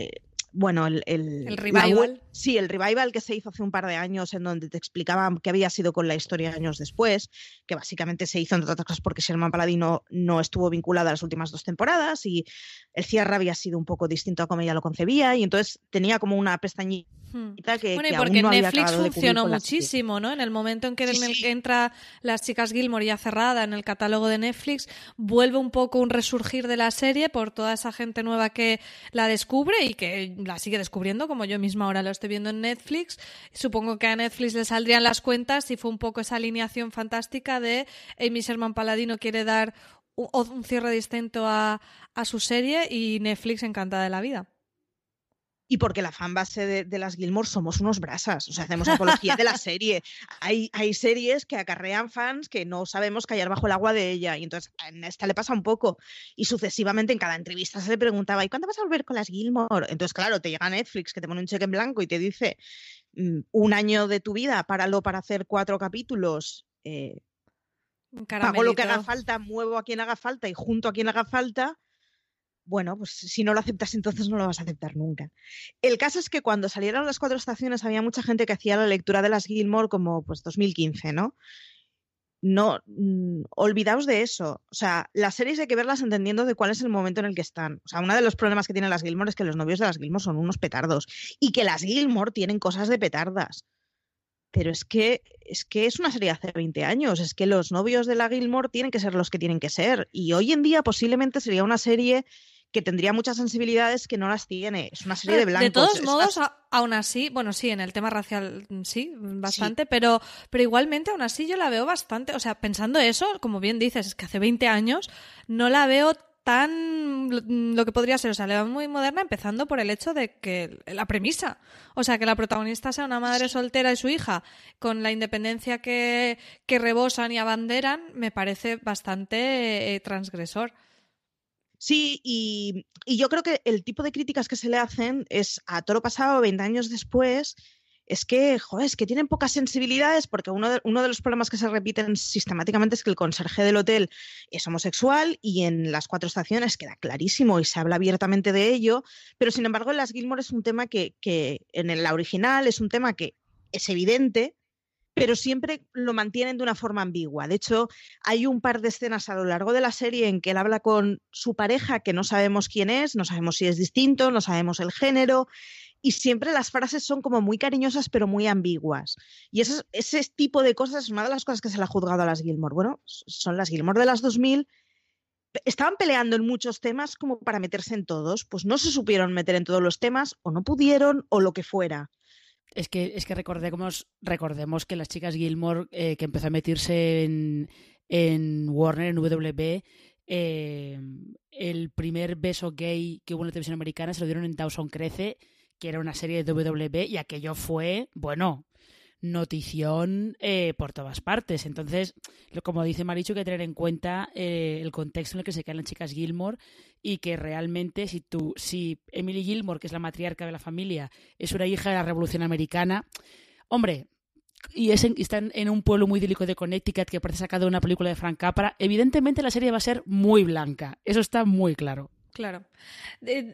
bueno, el, el, el revival. Sí, el revival que se hizo hace un par de años en donde te explicaban qué había sido con la historia años después, que básicamente se hizo entre otras cosas porque Sherman Paladino no estuvo vinculada a las últimas dos temporadas y el cierre había sido un poco distinto a como ella lo concebía y entonces tenía como una pestañita que, bueno, y que porque aún no Netflix había funcionó muchísimo, ¿no? En el momento en que, Sí, en el sí. que entra las chicas Gilmore ya cerrada en el catálogo de Netflix, vuelve un poco un resurgir de la serie por toda esa gente nueva que la descubre y que la sigue descubriendo, como yo misma ahora lo estoy viendo en Netflix. Supongo que a Netflix le saldrían las cuentas y fue un poco esa alineación fantástica de Amy Sherman Paladino quiere dar un, un cierre distinto a, a su serie y Netflix encantada de la vida. Y porque la fanbase de, de, las Gilmore somos unos brasas, o sea, hacemos apología de la serie. Hay, hay series que acarrean fans que no sabemos callar bajo el agua de ella, y entonces en esta le pasa un poco. Y sucesivamente en cada entrevista se le preguntaba, ¿y cuándo vas a volver con las Gilmore? Entonces, claro, te llega Netflix que te pone un cheque en blanco y te dice, mmm, un año de tu vida, páralo para hacer cuatro capítulos. Eh, pago lo que haga falta, muevo a quien haga falta y junto a quien haga falta bueno, pues si no lo aceptas entonces no lo vas a aceptar nunca. El caso es que cuando salieron las cuatro estaciones había mucha gente que hacía la lectura de las Gilmore como pues 2015, ¿no? No, mmm, olvidaos de eso. O sea, las series hay que verlas entendiendo de cuál es el momento en el que están. O sea, uno de los problemas que tienen las Gilmore es que los novios de las Gilmore son unos petardos y que las Gilmore tienen cosas de petardas. pero es que es que es una serie de hace 20 años, es que los novios de la Gilmore tienen que ser los que tienen que ser y hoy en día posiblemente sería una serie que tendría muchas sensibilidades que no las tiene. Es una serie de blancos. De todos modos, aún así, bueno, sí, en el tema racial mm, sí, bastante, Pero, pero igualmente aún así yo la veo bastante, o sea, pensando eso, como bien dices, es que hace 20 años no la veo tan lo que podría ser, o sea, le va muy moderna, empezando por el hecho de que la premisa, o sea, que la protagonista sea una madre soltera y su hija, con la independencia que, que rebosan y abanderan, me parece bastante eh, transgresor. Sí, y, yo creo que el tipo de críticas que se le hacen es a toro pasado, 20 años después, es que, joder, es que tienen pocas sensibilidades porque uno de, uno de, los problemas que se repiten sistemáticamente es que el conserje del hotel es homosexual y en las cuatro estaciones queda clarísimo y se habla abiertamente de ello, pero sin embargo en las Gilmore es un tema que, que en la original es un tema que es evidente, pero siempre lo mantienen de una forma ambigua. De hecho, hay un par de escenas a lo largo de la serie en que él habla con su pareja que no sabemos quién es, no sabemos si es distinto, no sabemos el género, y siempre las frases son como muy cariñosas pero muy ambiguas. Y ese, ese tipo de cosas es una de las cosas que se le ha juzgado a las Gilmore. Bueno, son las Gilmore de las 2000 estaban peleando en muchos temas como para meterse en todos, pues no se supieron meter en todos los temas o no pudieron o lo que fuera. Es que, es que recordemos, recordemos que las chicas Gilmore, eh, que empezó a meterse en, en Warner, en WB, eh, el primer beso gay que hubo en la televisión americana se lo dieron en Dawson Crece, que era una serie de WB, y aquello fue, bueno, notición eh, por todas partes. Entonces, como dice Marichu, hay que tener en cuenta eh, el contexto en el que se quedan las chicas Gilmore y que realmente si tú, si Emily Gilmore, que es la matriarca de la familia, es una hija de la Revolución Americana, hombre, y es está en, un pueblo muy idílico de Connecticut que parece sacado de una película de Frank Capra, evidentemente la serie va a ser muy blanca. Eso está muy claro. Claro.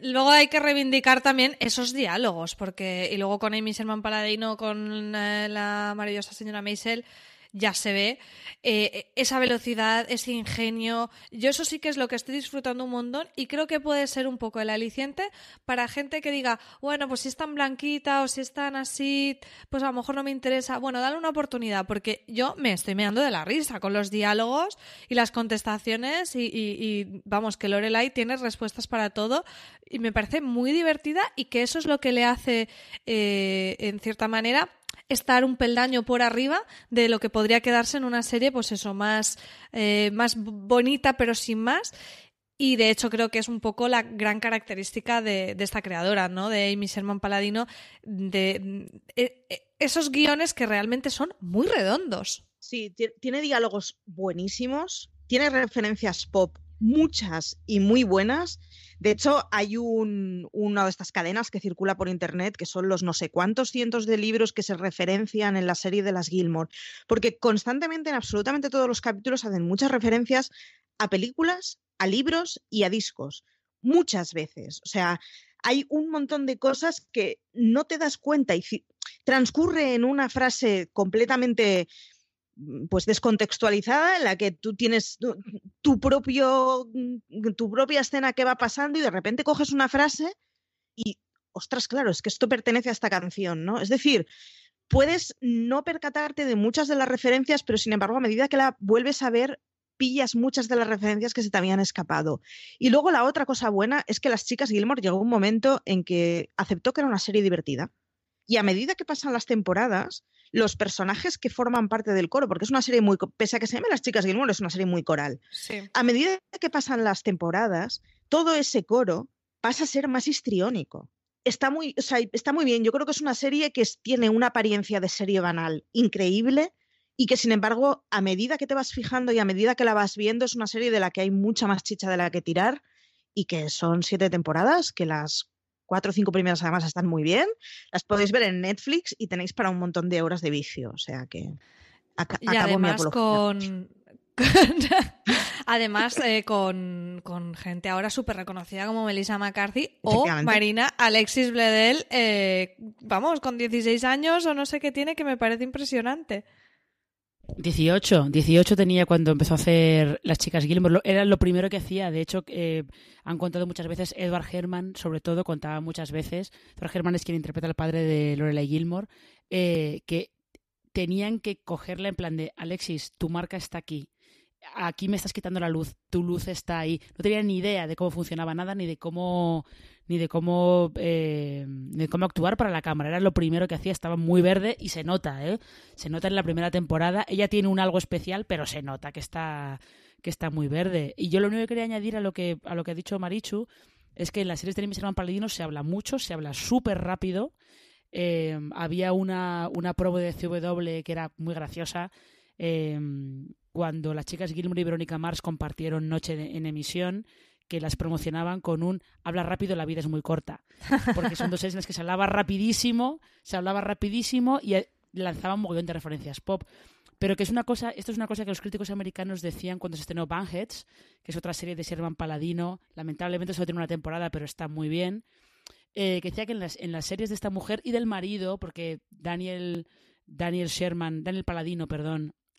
luego hay que reivindicar también esos diálogos, porque y luego con Amy Sherman Paladino, con eh, la maravillosa señora Maisel, ya se ve eh, esa velocidad, ese ingenio. Yo eso sí que es lo que estoy disfrutando un montón y creo que puede ser un poco el aliciente para gente que diga, bueno, pues si es tan blanquita o si es tan así, pues a lo mejor no me interesa. Bueno, dale una oportunidad porque yo me estoy meando de la risa con los diálogos y las contestaciones y, vamos, que Lorelai tiene respuestas para todo y me parece muy divertida y que eso es lo que le hace, eh, en cierta manera, estar un peldaño por arriba de lo que podría quedarse en una serie, pues eso, más, eh, más bonita, pero sin más. Y de hecho creo que es un poco la gran característica de, esta creadora, ¿no? De Amy Sherman Paladino, de, eh, eh, esos guiones que realmente son muy redondos. Sí, tiene diálogos buenísimos, tiene referencias pop muchas y muy buenas. De hecho, hay una de estas cadenas que circula por internet, que son los no sé cuántos cientos de libros que se referencian en la serie de las Gilmore, porque constantemente en absolutamente todos los capítulos hacen muchas referencias a películas, a libros y a discos. Muchas veces. O sea, hay un montón de cosas que no te das cuenta y transcurre en una frase completamente pues descontextualizada en la que tú tienes tu, propio mm, tu propia escena que va pasando y de repente coges una frase y ostras, claro, es que esto pertenece a esta canción, ¿no? Es decir, puedes no percatarte de muchas de las referencias, pero sin embargo, a medida que la vuelves a ver, pillas muchas de las referencias que se te habían escapado. Y luego la otra cosa buena es que las chicas Gilmore llegó un momento en que aceptó que era una serie divertida. Y a medida que pasan las temporadas, los personajes que forman parte del coro, porque es una serie muy, pese a que se llame Las Chicas Gilmore, es una serie muy coral. A medida que pasan las temporadas, todo ese coro pasa a ser más histriónico. Está muy, está muy bien. Yo creo que es una serie que tiene una apariencia de serie banal increíble y que, sin embargo, a medida que te vas fijando y a medida que la vas viendo, es una serie de la que hay mucha más chicha de la que tirar y que son siete temporadas, que las cuatro o cinco primeras además están muy bien. Las podéis ver en Netflix y tenéis para un montón de horas de vicio. O sea que. y además con, además, eh, con, con, gente ahora súper reconocida como Melissa McCarthy o Marina Alexis Bledel, eh, vamos, con 16 años o no sé qué tiene, que me parece impresionante. 18, 18 tenía cuando empezó a hacer Las Chicas Gilmore. Era lo primero que hacía. De hecho, eh, han contado muchas veces, Edward Herman, sobre todo, contaba muchas veces. Edward Herman es quien interpreta al padre de Lorelai Gilmore, eh, que tenían que cogerla en plan de, Alexis, tu marca está aquí. Aquí me estás quitando la luz, tu luz está ahí. No tenía ni idea de cómo funcionaba nada, ni de cómo, ni de cómo, eh, de cómo actuar para la cámara. Era lo primero que hacía, estaba muy verde y se nota, ¿eh? Se nota en la primera temporada. Ella tiene un algo especial, pero se nota que está, que está muy verde. Y yo lo único que quería añadir a lo que, a lo que ha dicho Marichu es que en las series de Mis Hermanos Paladinos se habla mucho, se habla súper rápido. Eh, había una, una de CW que era muy graciosa. Eh, cuando las chicas Gilmore y Verónica Mars compartieron Noche de- en emisión, que las promocionaban con un habla rápido, la vida es muy corta. Porque son dos series en las que se hablaba rapidísimo, se hablaba rapidísimo y eh, lanzaban un mogollón de referencias pop. Pero que es una cosa, esto es una cosa que los críticos americanos decían cuando se estrenó Banheads, que es otra serie de Sherman Paladino. Lamentablemente solo tiene una temporada, pero está muy bien. Eh, que decía que en las, en las series de esta mujer y del marido, porque Daniel, Daniel Sherman, Daniel Paladino, perdón,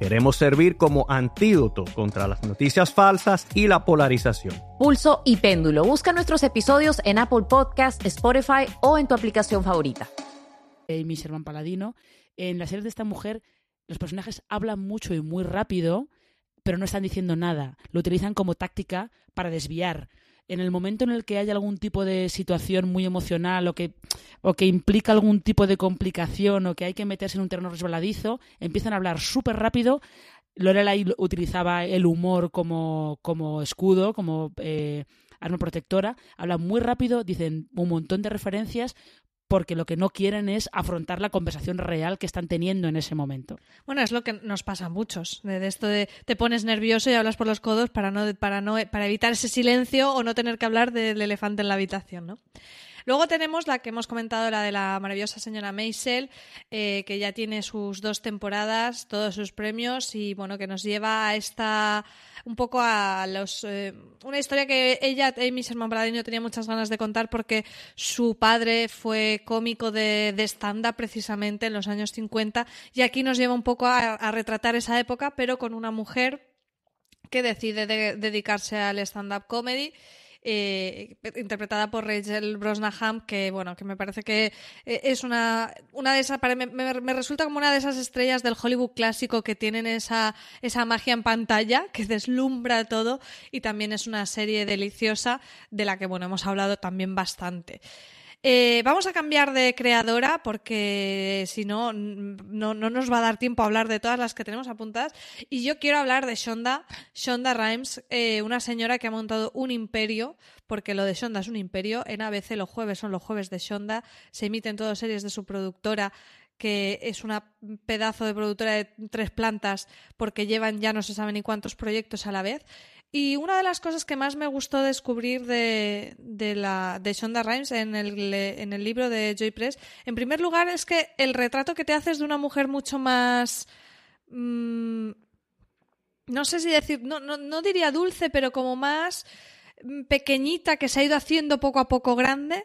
Queremos servir como antídoto contra las noticias falsas y la polarización. Pulso y péndulo. Busca nuestros episodios en Apple Podcast, Spotify o en tu aplicación favorita. Amy Sherman Paladino. En la serie de esta mujer, los personajes hablan mucho y muy rápido, pero no están diciendo nada. Lo utilizan como táctica para desviar. En el momento en el que haya algún tipo de situación muy emocional o que, o que implica algún tipo de complicación o que hay que meterse en un terreno resbaladizo, empiezan a hablar súper rápido. Lorelai utilizaba el humor como, como escudo, como eh, arma protectora. Hablan muy rápido, dicen un montón de referencias, porque lo que no quieren es afrontar la conversación real que están teniendo en ese momento. Bueno, es lo que nos pasa a muchos, de, esto de te pones nervioso y hablas por los codos para no para no para evitar ese silencio o no tener que hablar del elefante en la habitación, ¿no? Luego tenemos la que hemos comentado, la de la maravillosa señora Maisel, eh, que ya tiene sus dos temporadas, todos sus premios y bueno, que nos lleva a esta un poco a los eh, una historia que ella, Amy Sherman Paladino, tenía muchas ganas de contar porque su padre fue cómico de, de stand-up precisamente en los años 50 y aquí nos lleva un poco a, a retratar esa época, pero con una mujer que decide de- dedicarse al stand-up comedy eh, interpretada por Rachel Brosnahan, que bueno, que me parece que eh, es una, una de esas, me, me- me resulta como una de esas estrellas del Hollywood clásico que tienen esa, esa magia en pantalla, que deslumbra todo, y también es una serie deliciosa de la que bueno, hemos hablado también bastante. Eh, vamos a cambiar de creadora porque si no, no, no nos va a dar tiempo a hablar de todas las que tenemos apuntadas. Y yo quiero hablar de Shonda, Shonda Rhimes, eh, una señora que ha montado un imperio, porque lo de Shonda es un imperio. En ABC los jueves son los jueves de Shonda, se emiten todas series de su productora que es una pedazo de productora de tres plantas porque llevan ya no se sabe ni cuántos proyectos a la vez. Y una de las cosas que más me gustó descubrir de, de, la, de Shonda Rhimes en el, en el libro de Joy Press, en primer lugar, es que el retrato que te haces de una mujer mucho más. mm, no sé si decir, no, no, no diría dulce, pero como más pequeñita que se ha ido haciendo poco a poco grande.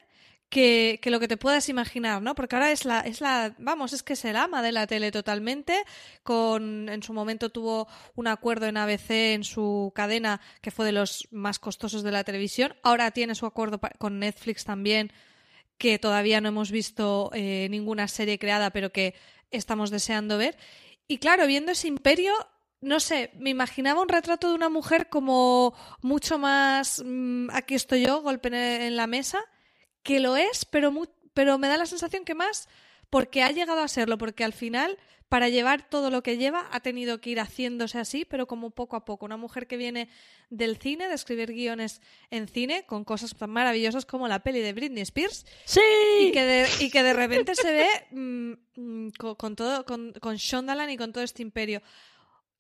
Que, que lo que te puedas imaginar, ¿no? Porque ahora es la, es la, vamos, es que es el ama de la tele totalmente. Con, en su momento tuvo un acuerdo en ABC en su cadena que fue de los más costosos de la televisión. Ahora tiene su acuerdo con Netflix también, que todavía no hemos visto eh, ninguna serie creada, pero que estamos deseando ver. Y claro, viendo ese imperio, no sé, me imaginaba un retrato de una mujer como mucho más, mm, aquí estoy yo, golpe en la mesa, que lo es, pero, mu- pero me da la sensación que más porque ha llegado a serlo, porque al final, para llevar todo lo que lleva, ha tenido que ir haciéndose así, pero como poco a poco. Una mujer que viene del cine, de escribir guiones en cine, con cosas tan maravillosas como la peli de Britney Spears. ¡Sí! Y que de, y que de repente se ve mm, mm, con, con todo, con, con Shondaland y con todo este imperio.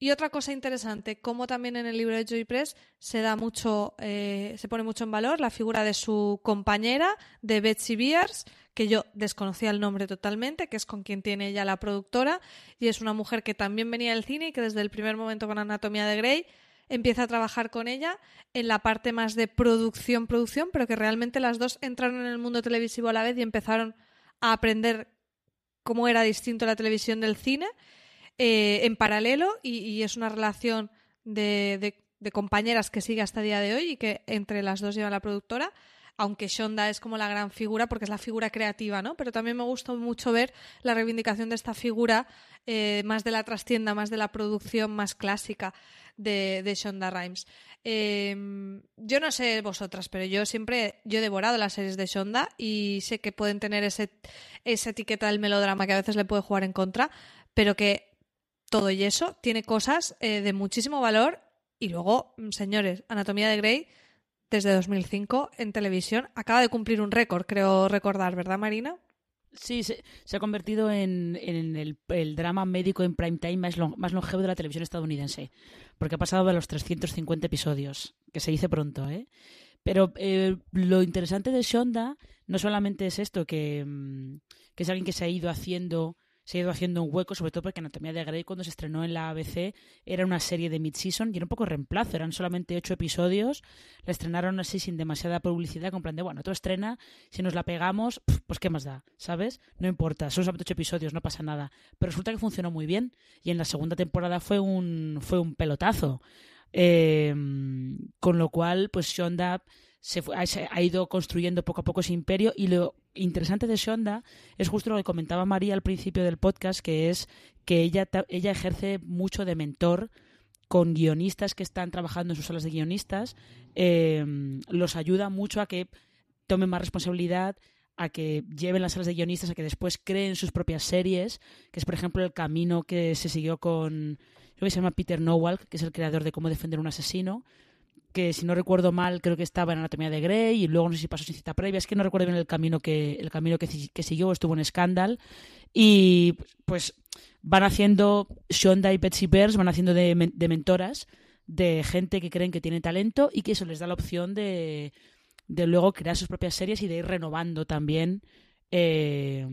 Y otra cosa interesante, como también en el libro de Joy Press se da mucho, eh, se pone mucho en valor la figura de su compañera, de Betsy Beers, que yo desconocía el nombre totalmente, que es con quien tiene ella la productora, y es una mujer que también venía del cine y que desde el primer momento con Anatomía de Grey empieza a trabajar con ella en la parte más de producción, producción, pero que realmente las dos entraron en el mundo televisivo a la vez y empezaron a aprender cómo era distinto la televisión del cine eh, en paralelo y, es una relación de, compañeras que sigue hasta el día de hoy y que entre las dos lleva la productora. Aunque Shonda es como la gran figura porque es la figura creativa, ¿no? Pero también me gustó mucho ver la reivindicación de esta figura eh, más de la trastienda, más de la producción más clásica de, Shonda Rhimes. Eh, yo no sé vosotras, pero yo siempre yo he devorado las series de Shonda y sé que pueden tener ese, esa etiqueta del melodrama que a veces le puede jugar en contra, pero que todo y eso tiene cosas eh, de muchísimo valor. Y luego, señores, Anatomía de Grey, desde 2005 en televisión, acaba de cumplir un récord, creo recordar, ¿verdad, Marina? Sí, se, se ha convertido en, en el, drama médico en prime time más, más longevo de la televisión estadounidense, porque ha pasado de los 350 episodios, que se dice pronto, ¿eh? Pero eh, lo interesante de Shonda no solamente es esto, que, que es alguien que se ha ido haciendo se ha ido haciendo un hueco, sobre todo porque Anatomía de Grey cuando se estrenó en la ABC era una serie de mid-season y era un poco reemplazo, eran solamente ocho episodios, la estrenaron así sin demasiada publicidad, con plan de, bueno, todo estrena, si nos la pegamos, pues qué más da, ¿sabes? No importa, son solamente ocho episodios, no pasa nada. Pero resulta que funcionó muy bien y en la segunda temporada fue un, fue un pelotazo. Eh, con lo cual, pues Shonda se, fue, ha ido construyendo poco a poco ese imperio. Y lo interesante de Shonda es justo lo que comentaba María al principio del podcast, que es que ella, ella ejerce mucho de mentor con guionistas que están trabajando en sus salas de guionistas, eh, los ayuda mucho a que tomen más responsabilidad, a que lleven las salas de guionistas, a que después creen sus propias series, que es por ejemplo el camino que se siguió con, creo que se llama Peter Nowalk, que es el creador de Cómo defender un asesino, que si no recuerdo mal creo que estaba en Anatomía de Grey y luego no sé si pasó sin cita previa, es que no recuerdo bien el camino que, el camino que, que siguió, estuvo en Scandal. Y pues van haciendo, Shonda y Betsy Bears van haciendo de, de, mentoras de gente que creen que tiene talento y que eso les da la opción de, de luego crear sus propias series y de ir renovando también eh,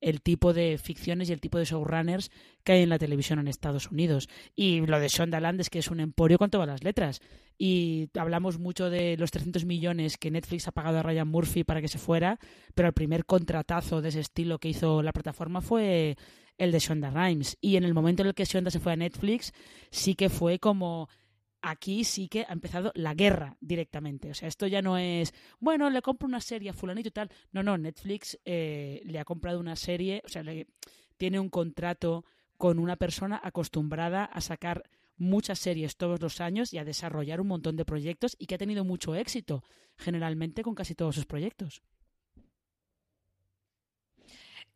el tipo de ficciones y el tipo de showrunners que hay en la televisión en Estados Unidos. Y lo de Shondaland es que es un emporio con todas las letras. Y hablamos mucho de los 300 millones que Netflix ha pagado a Ryan Murphy para que se fuera, pero el primer contratazo de ese estilo que hizo la plataforma fue el de Shonda Rhimes. Y en el momento en el que Shonda se fue a Netflix, sí que fue como aquí sí que ha empezado la guerra directamente. O sea, esto ya no es, bueno, le compro una serie a fulanito y tal. No, no, Netflix eh, le ha comprado una serie, o sea, le, tiene un contrato con una persona acostumbrada a sacar muchas series todos los años y a desarrollar un montón de proyectos y que ha tenido mucho éxito, generalmente con casi todos sus proyectos.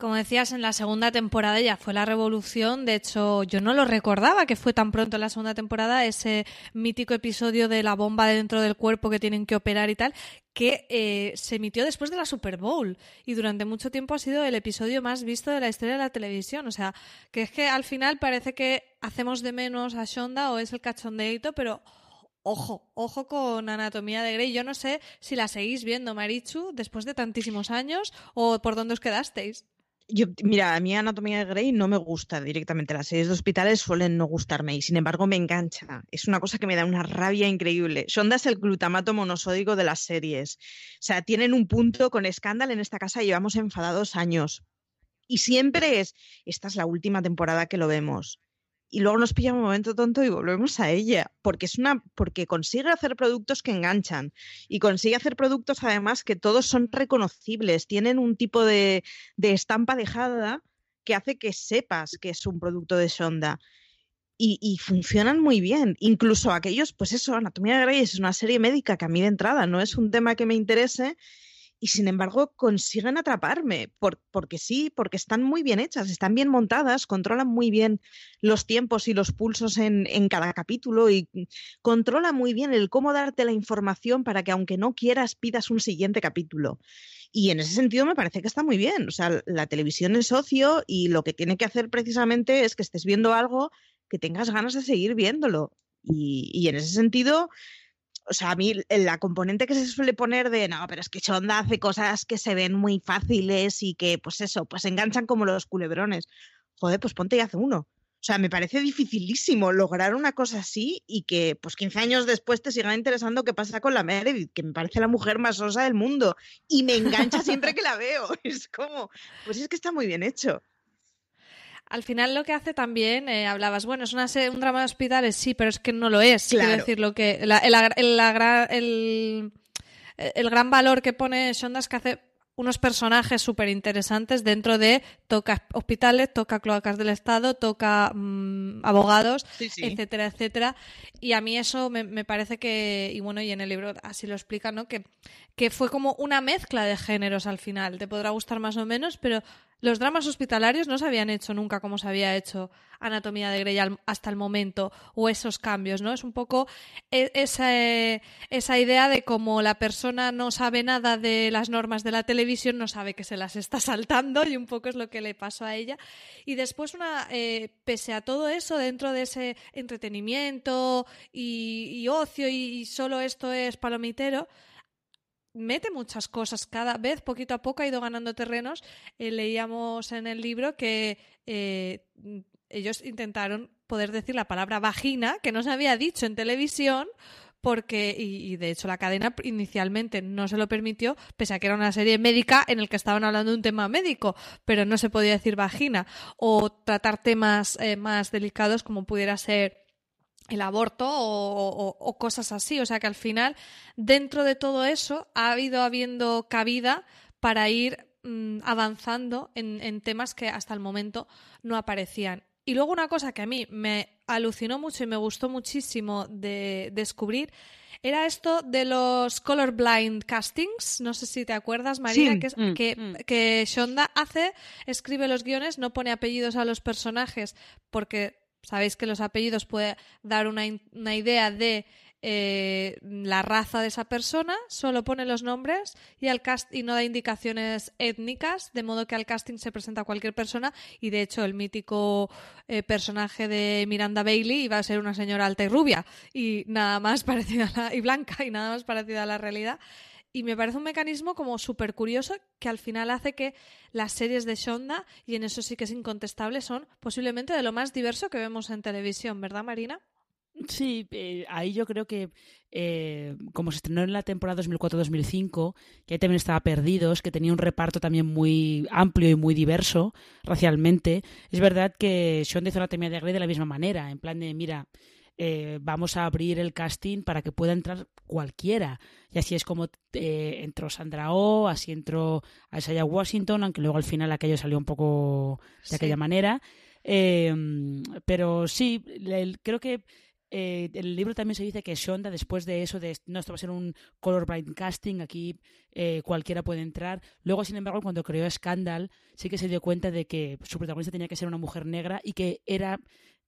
Como decías, en la segunda temporada ya fue la revolución. De hecho, yo no lo recordaba que fue tan pronto en la segunda temporada ese mítico episodio de la bomba dentro del cuerpo que tienen que operar y tal, que eh, se emitió después de la Super Bowl y durante mucho tiempo ha sido el episodio más visto de la historia de la televisión. O sea, que es que al final parece que hacemos de menos a Shonda o es el cachondeito, pero ojo, ojo con Anatomía de Grey. Yo no sé si la seguís viendo, Marichu, después de tantísimos años o por dónde os quedasteis. Yo, mira, a mí Anatomía de Grey no me gusta directamente. Las series de hospitales suelen no gustarme y sin embargo me engancha. Es una cosa que me da una rabia increíble. Sonda es el glutamato monosódico de las series. O sea, tienen un punto con escándalo en esta casa, llevamos enfadados años. Y siempre es, esta es la última temporada que lo vemos y luego nos pilla un momento tonto y volvemos a ella, porque es una porque consigue hacer productos que enganchan y consigue hacer productos además que todos son reconocibles, tienen un tipo de, de estampa dejada que hace que sepas que es un producto de Sonda. Y, funcionan muy bien. Incluso aquellos, pues eso, Anatomía de Grey es una serie médica que a mí de entrada no es un tema que me interese y sin embargo consiguen atraparme, porque sí, porque están muy bien hechas, están bien montadas, controlan muy bien los tiempos y los pulsos en, en cada capítulo y controlan muy bien el cómo darte la información para que aunque no quieras pidas un siguiente capítulo. Y en ese sentido me parece que está muy bien. O sea, la televisión es ocio y lo que tiene que hacer precisamente es que estés viendo algo que tengas ganas de seguir viéndolo. Y, y en ese sentido, o sea, a mí la componente que se suele poner de, no, pero es que Chonda hace cosas que se ven muy fáciles y que, pues eso, pues enganchan como los culebrones. Joder, pues ponte y hace uno. O sea, me parece dificilísimo lograr una cosa así y que, pues 15 años después te siga interesando qué pasa con la Meredith, que me parece la mujer más osa del mundo y me engancha siempre que la veo. Es como, pues es que está muy bien hecho. Al final lo que hace también, eh, hablabas, bueno, es una un drama de hospitales, sí, pero es que no lo es. Quiero decir, lo que, el, el, gran valor que pone Shonda es que hace unos personajes súper interesantes dentro de toca hospitales, toca cloacas del Estado, toca mm, abogados, etcétera, etcétera. Y a mí eso me, me, parece que, y bueno, y en el libro así lo explica, ¿no? Que, que fue como una mezcla de géneros al final. Te podrá gustar más o menos, pero los dramas hospitalarios no se habían hecho nunca como se había hecho Anatomía de Grey hasta el momento, o esos cambios, ¿no? Es un poco e, esa, idea de cómo la persona no sabe nada de las normas de la televisión, no sabe que se las está saltando, y un poco es lo que le pasó a ella. Y después, una, eh, pese a todo eso, dentro de ese entretenimiento y, ocio, y solo esto es palomitero, mete muchas cosas. Cada vez, poquito a poco, ha ido ganando terrenos. Eh, leíamos en el libro que eh, ellos intentaron poder decir la palabra vagina, que no se había dicho en televisión, porque, y, de hecho la cadena inicialmente no se lo permitió, pese a que era una serie médica en el que estaban hablando de un tema médico, pero no se podía decir vagina, o tratar temas eh, más delicados como pudiera ser el aborto o, cosas así. O sea que al final, dentro de todo eso, ha habido habiendo cabida para ir mm, avanzando en, temas que hasta el momento no aparecían. Y luego una cosa que a mí me alucinó mucho y me gustó muchísimo de descubrir era esto de los colorblind castings. No sé si te acuerdas, María, que, mm, que, mm. que Shonda hace, escribe los guiones, no pone apellidos a los personajes porque Sabéis que los apellidos pueden dar una, idea de eh, la raza de esa persona, solo pone los nombres y, al cast y no da indicaciones étnicas, de modo que al casting se presenta cualquier persona y de hecho el mítico eh, personaje de Miranda Bailey iba a ser una señora alta y rubia y nada más parecida y blanca y nada más parecida a la realidad. Y me parece un mecanismo como súper curioso que al final hace que las series de Shonda, y en eso sí que es incontestable, son posiblemente de lo más diverso que vemos en televisión, ¿verdad, Marina? Sí, eh, ahí yo creo que eh, como se estrenó en la temporada 2004-2005, que ahí también estaba Perdidos, que tenía un reparto también muy amplio y muy diverso racialmente, es verdad que Shonda hizo la temia de Grey de la misma manera, en plan de, mira, eh, vamos a abrir el casting para que pueda entrar cualquiera. Y así es como eh, entró Sandra Oh, así entró Isaiah Washington, aunque luego al final aquello salió un poco de aquella manera. Em, pero sí, creo que eh, el libro también se dice que Shonda, después de eso, de no, esto va a ser un colorblind casting, aquí cualquiera puede entrar. Luego, sin embargo, cuando creó Scandal, sí que se dio cuenta de que su protagonista tenía que ser una mujer negra y que era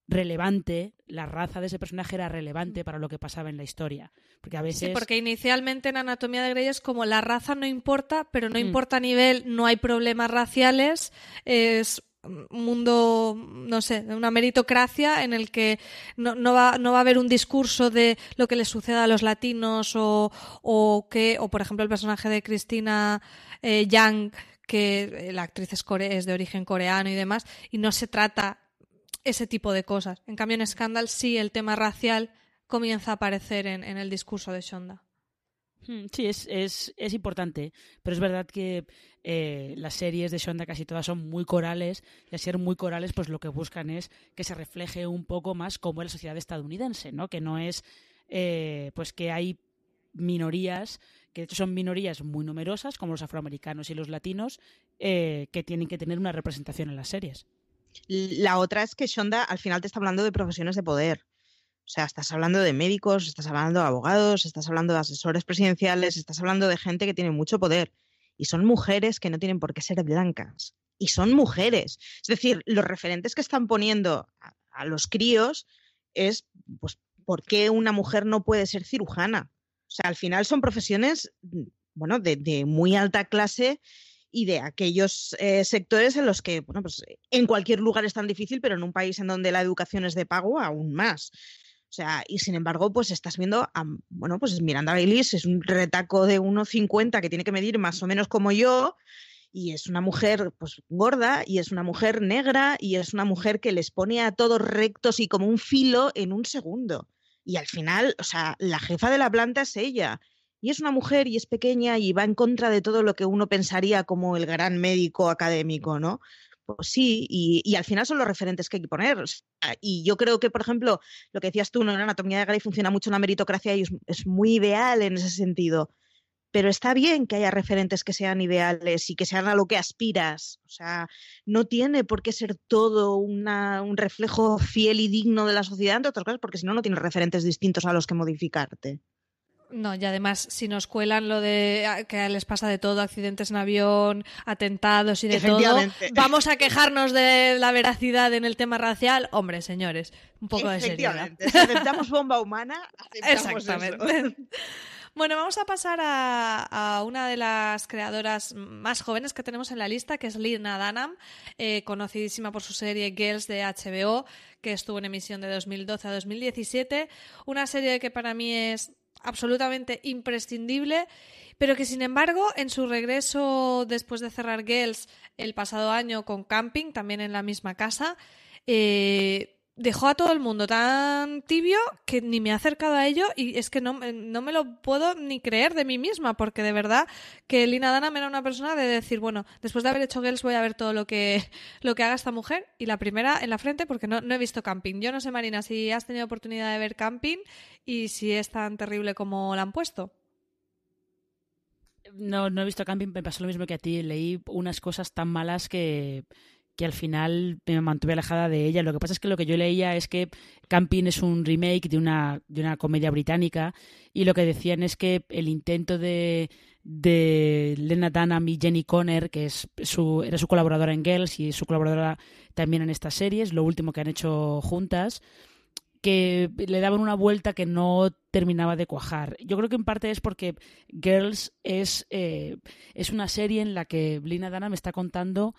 relevante, la raza de ese personaje era relevante para lo que pasaba en la historia. Porque a veces... Sí, porque inicialmente en Anatomía de Grey es como la raza no importa, pero no mm. importa a nivel, no hay problemas raciales, es un mundo, no sé, una meritocracia en el que no, no, va, no va a haber un discurso de lo que le suceda a los latinos o, o que, o por ejemplo el personaje de Cristina eh, Yang, que la actriz es, es de origen coreano y demás, y no se trata ese tipo de cosas. En cambio, en Scandal sí el tema racial comienza a aparecer en, el discurso de Shonda. Hmm, sí, es, es, es importante, pero es verdad que eh, las series de Shonda casi todas son muy corales y al ser muy corales pues lo que buscan es que se refleje un poco más como es la sociedad estadounidense, ¿no? Que no es eh, pues que hay minorías, que de hecho son minorías muy numerosas como los afroamericanos y los latinos, eh, que tienen que tener una representación en las series. La otra es que Shonda al final te está hablando de profesiones de poder. O sea, estás hablando de médicos, estás hablando de abogados, estás hablando de asesores presidenciales, estás hablando de gente que tiene mucho poder. Y son mujeres que no tienen por qué ser blancas. Y son mujeres. Es decir, los referentes que están poniendo a, los críos es, pues, ¿por qué una mujer no puede ser cirujana? O sea, al final son profesiones, bueno, de, muy alta clase y de aquellos eh, sectores en los que, bueno, pues en cualquier lugar es tan difícil, pero en un país en donde la educación es de pago, aún más. O sea, y sin embargo, pues estás viendo a, bueno, pues Miranda Gaylis es un retaco de 1,50 que tiene que medir más o menos como yo, y es una mujer pues gorda y es una mujer negra y es una mujer que les pone a todos rectos y como un filo en un segundo. Y al final, o sea, la jefa de la planta es ella. Y es una mujer y es pequeña y va en contra de todo lo que uno pensaría como el gran médico académico, ¿no? Pues sí, y, al final son los referentes que hay que poner. y yo creo que, por ejemplo, lo que decías tú, ¿no? la anatomía de Grey funciona mucho en la meritocracia y es, muy ideal en ese sentido. Pero está bien que haya referentes que sean ideales y que sean a lo que aspiras. O sea, no tiene por qué ser todo un reflejo fiel y digno de la sociedad, entre otras cosas, porque si no, no tienes referentes distintos a los que modificarte. No, y además, si nos cuelan lo de ah, que les pasa de todo, accidentes en avión, atentados y de todo, vamos a quejarnos de la veracidad en el tema racial. Hombre, señores, un poco de seriedad. Si aceptamos bomba humana, aceptamos Exactamente. Bueno, vamos a pasar a, una de las creadoras más jóvenes que tenemos en la lista, que es Lina Dunham, eh, conocidísima por su serie Girls de HBO, que estuvo en emisión de 2012 a 2017. Una serie que para mí es absolutamente imprescindible, pero que sin embargo en su regreso después de cerrar Girls el pasado año con Camping, también en la misma casa, eh, dejó a todo el mundo tan tibio que ni me he acercado a ello y es que no, no, me lo puedo ni creer de mí misma porque de verdad que Lina Dana era una persona de decir, bueno, después de haber hecho Girls voy a ver todo lo que, lo que haga esta mujer y la primera en la frente porque no, no he visto Camping. Yo no sé, Marina, si has tenido oportunidad de ver Camping y si es tan terrible como la han puesto. No, no he visto Camping, me pasó lo mismo que a ti. Leí unas cosas tan malas que que al final me mantuve alejada de ella. Lo que pasa es que lo que yo leía es que Camping es un remake de una, de una comedia británica y lo que decían es que el intento de, de Lena Dunham y Jenny Conner, que es su, era su colaboradora en Girls y su colaboradora también en estas series, lo último que han hecho juntas, que le daban una vuelta que no terminaba de cuajar. Yo creo que en parte es porque Girls es, eh, es una serie en la que Lena Dunham está contando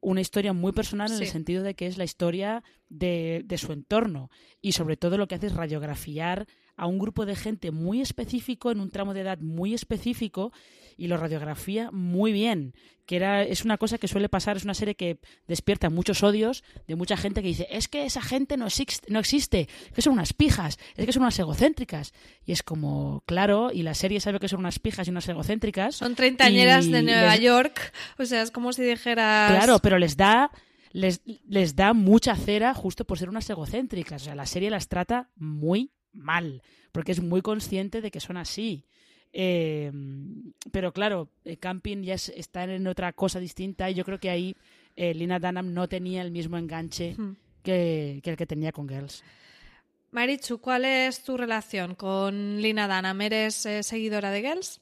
una historia muy personal en el sentido de que es la historia de, de, su entorno. Y sobre todo lo que hace es radiografiar a un grupo de gente muy específico en un tramo de edad muy específico y lo radiografía muy bien que era es una cosa que suele pasar es una serie que despierta muchos odios de mucha gente que dice es que esa gente no existe, no existe que son unas pijas es que son unas egocéntricas y es como claro y la serie sabe que son unas pijas y unas egocéntricas son treintañeras de Nueva York o sea es como si dijeras claro pero les da les, les da mucha cera justo por ser unas egocéntricas o sea la serie las trata muy mal, porque es muy consciente de que son así. Eh, pero claro, el camping ya está en otra cosa distinta y yo creo que ahí eh, Lina Dunham no tenía el mismo enganche que, el que tenía con Girls. Marichu, ¿cuál es tu relación con Lina Dunham? ¿Eres eh, seguidora de Girls?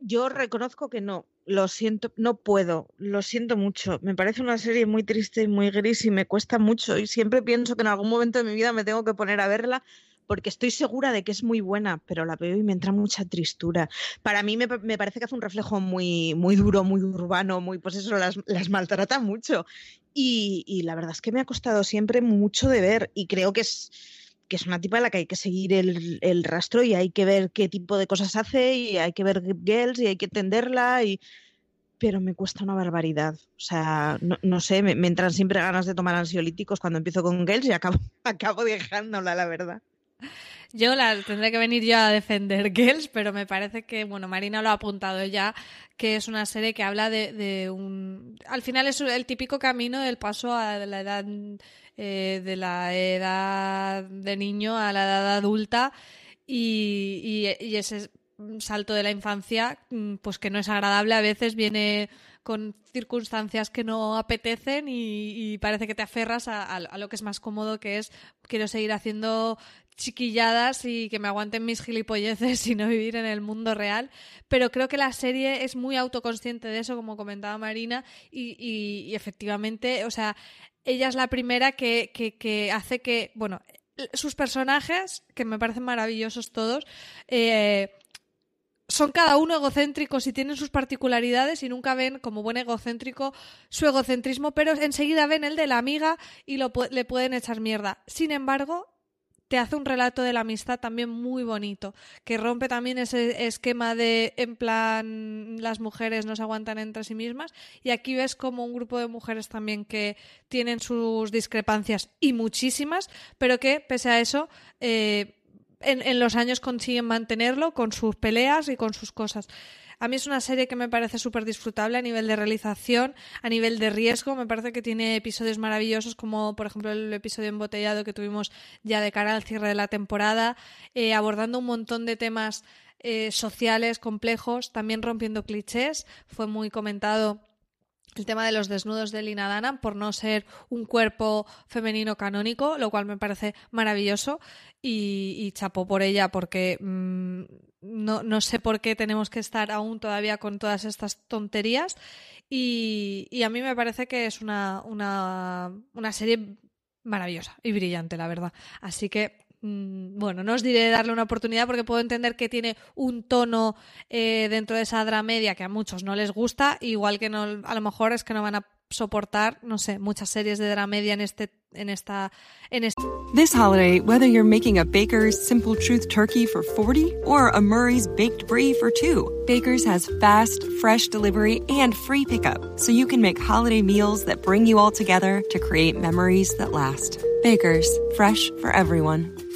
Yo reconozco que no, lo siento, no puedo, lo siento mucho. Me parece una serie muy triste y muy gris y me cuesta mucho y siempre pienso que en algún momento de mi vida me tengo que poner a verla porque estoy segura de que es muy buena, pero la veo y me entra mucha tristura. Para mí me, parece que hace un reflejo muy, muy duro, muy urbano, muy, pues eso, las, maltrata mucho. Y, la verdad es que me ha costado siempre mucho de ver y creo que es que es una tipa en la que hay que seguir el, rastro y hay que ver qué tipo de cosas hace y hay que ver girls y hay que entenderla y pero me cuesta una barbaridad. O sea, no, sé, me, entran siempre ganas de tomar ansiolíticos cuando empiezo con girls y acabo, acabo dejándola, la verdad. Yo la tendré que venir yo a defender Girls, pero me parece que, bueno, Marina lo ha apuntado ya, que es una serie que habla de, un... Al final es el típico camino del paso a la edad eh, de la edad de niño a la edad adulta y, ese salto de la infancia, mm, pues que no es agradable, a veces viene con circunstancias que no apetecen y, parece que te aferras a, lo que es más cómodo, que es quiero seguir haciendo chiquilladas y que me aguanten mis gilipolleces y no vivir en el mundo real. Pero creo que la serie es muy autoconsciente de eso, como comentaba Marina, y, efectivamente, o sea, ella es la primera que, que, hace que, bueno, sus personajes, que me parecen maravillosos todos, eh, son cada uno egocéntricos y tienen sus particularidades y nunca ven como buen egocéntrico su egocentrismo, pero enseguida ven el de la amiga y lo, le pueden echar mierda. Sin embargo, te hace un relato de la amistad también muy bonito, que rompe también ese esquema de en plan las mujeres no se aguantan entre sí mismas y aquí ves como un grupo de mujeres también que tienen sus discrepancias y muchísimas, pero que pese a eso eh, en, en los años consiguen mantenerlo con sus peleas y con sus cosas. A mí es una serie que me parece súper disfrutable a nivel de realización, a nivel de riesgo. Me parece que tiene episodios maravillosos, como por ejemplo el episodio embotellado que tuvimos ya de cara al cierre de la temporada, eh, abordando un montón de temas eh, sociales complejos, también rompiendo clichés. Fue muy comentado el tema de los desnudos de Lina Dana por no ser un cuerpo femenino canónico, lo cual me parece maravilloso y, chapó por ella porque mm, no, no, sé por qué tenemos que estar aún todavía con todas estas tonterías y, y a mí me parece que es una, una, una serie maravillosa y brillante, la verdad. Así que bueno, no os diré darle una oportunidad porque puedo entender que tiene un tono eh, dentro de esa dramedia que a muchos no les gusta, igual que no, a lo mejor es que no van a soportar, no sé, muchas series de dramedia en este en esta en este This holiday, whether you're making a Baker's Simple Truth turkey for 40 or a Murray's baked brie for 2, Baker's has fast, fresh delivery and free pickup, so you can make holiday meals that bring you all together to create memories that last. Baker's, fresh for everyone.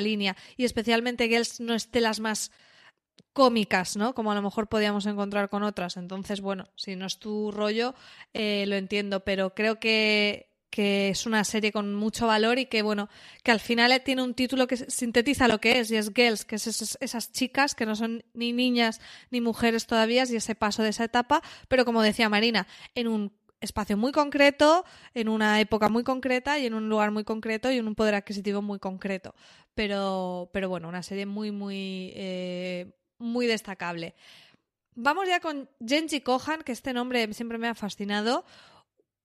línea y especialmente Girls no es de las más cómicas, ¿no? Como a lo mejor podíamos encontrar con otras. Entonces, bueno, si no es tu rollo, eh, lo entiendo, pero creo que, que es una serie con mucho valor y que, bueno, que al final tiene un título que sintetiza lo que es, y es Girls, que es esas, esas chicas que no son ni niñas ni mujeres todavía, y ese paso de esa etapa, pero como decía Marina, en un espacio muy concreto, en una época muy concreta y en un lugar muy concreto y en un poder adquisitivo muy concreto. Pero, pero bueno, una serie muy, muy, eh, muy destacable. Vamos ya con Genji Kohan, que este nombre siempre me ha fascinado.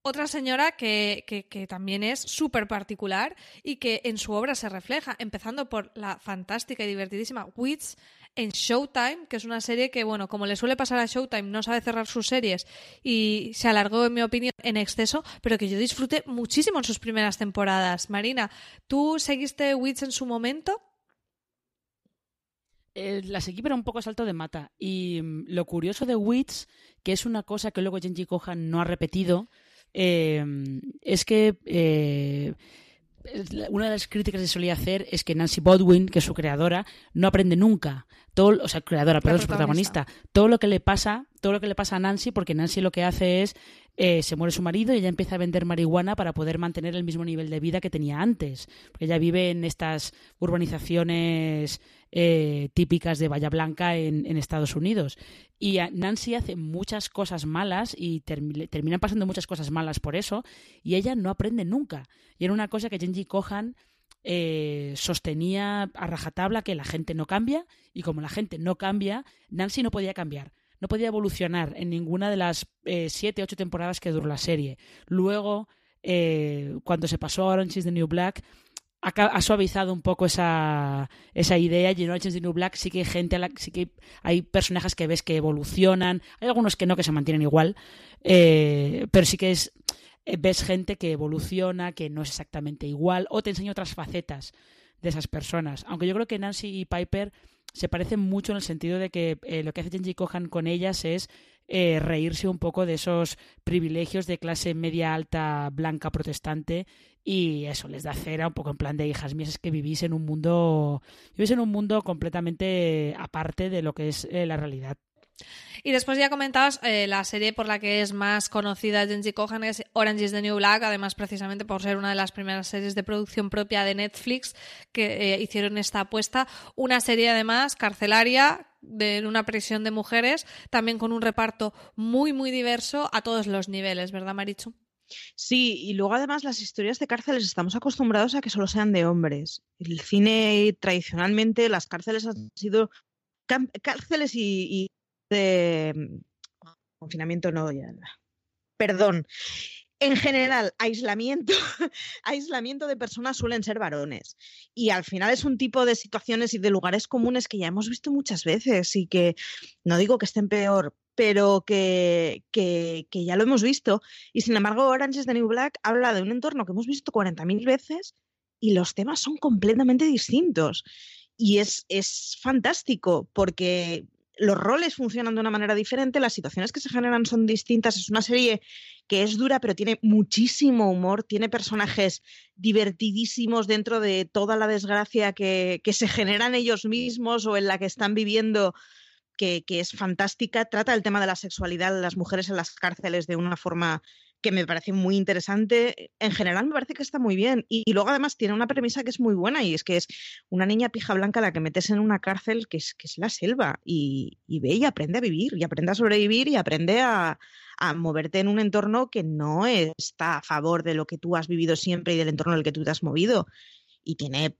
Otra señora que, que, que también es súper particular y que en su obra se refleja, empezando por la fantástica y divertidísima Wits en Showtime, que es una serie que, bueno, como le suele pasar a Showtime, no sabe cerrar sus series y se alargó, en mi opinión, en exceso, pero que yo disfruté muchísimo en sus primeras temporadas. Marina, ¿tú seguiste Wits en su momento? Eh, la seguí, pero un poco salto de mata. Y mm, lo curioso de Wits, que es una cosa que luego Genji Kohan no ha repetido, eh, es que eh, una de las críticas que solía hacer es que Nancy Bodwin, que es su creadora, no aprende nunca. Todo, o sea, creadora, perdón, su protagonista. Todo lo que le pasa, todo lo que le pasa a Nancy, porque Nancy lo que hace es eh, se muere su marido y ella empieza a vender marihuana para poder mantener el mismo nivel de vida que tenía antes. Porque ella vive en estas urbanizaciones eh, típicas de Bahía Blanca en, Estados Unidos. Y Nancy hace muchas cosas malas y terminan pasando muchas cosas malas por eso, y ella no aprende nunca. Y era una cosa que Genji Kohan eh, sostenía a rajatabla que la gente no cambia, y como la gente no cambia, Nancy no podía cambiar no podía evolucionar en ninguna de las eh, siete, ocho temporadas que duró la serie. Luego, eh, cuando se pasó a Orange is the New Black, ha, suavizado un poco esa, esa idea y en is the New Black sí que hay gente, sí que hay personajes que ves que evolucionan, hay algunos que no, que se mantienen igual, eh, pero sí que es ves gente que evoluciona, que no es exactamente igual, o te enseña otras facetas de esas personas. Aunque yo creo que Nancy y Piper se parecen mucho en el sentido de que eh, lo que hace Genji Cohan con ellas es eh, reírse un poco de esos privilegios de clase media alta blanca protestante y eso les da cera un poco en plan de hijas mías es que vivís en un mundo vivís en un mundo completamente aparte de lo que es eh, la realidad y después ya comentabas eh, la serie por la que es más conocida Genji Kohan es Orange is the New Black, además precisamente por ser una de las primeras series de producción propia de Netflix que eh, hicieron esta apuesta. Una serie además carcelaria de una prisión de mujeres, también con un reparto muy, muy diverso a todos los niveles, ¿verdad, Marichu? Sí, y luego además las historias de cárceles estamos acostumbrados a que solo sean de hombres. El cine tradicionalmente, las cárceles han sido cárceles y de mm, confinamiento no. Perdón. En general, aislamiento, aislamiento de personas suelen ser varones. Y al final es un tipo de situaciones y de lugares comunes que ya hemos visto muchas veces y que no digo que estén peor, pero que, que, que ya lo hemos visto. Y sin embargo, Orange is the New Black habla de un entorno que hemos visto 40.000 veces y los temas son completamente distintos. Y es, es fantástico porque los roles funcionan de una manera diferente, las situaciones que se generan son distintas. Es una serie que es dura, pero tiene muchísimo humor, tiene personajes divertidísimos dentro de toda la desgracia que, se generan ellos mismos o en la que están viviendo. Que, que es fantástica, trata el tema de la sexualidad de las mujeres en las cárceles de una forma que me parece muy interesante. En general me parece que está muy bien. Y, luego además tiene una premisa que es muy buena y es que es una niña pija blanca la que metes en una cárcel que es, que es la selva y, ve y aprende a vivir y aprende a sobrevivir y aprende a, moverte en un entorno que no está a favor de lo que tú has vivido siempre y del entorno en el que tú te has movido. Y tiene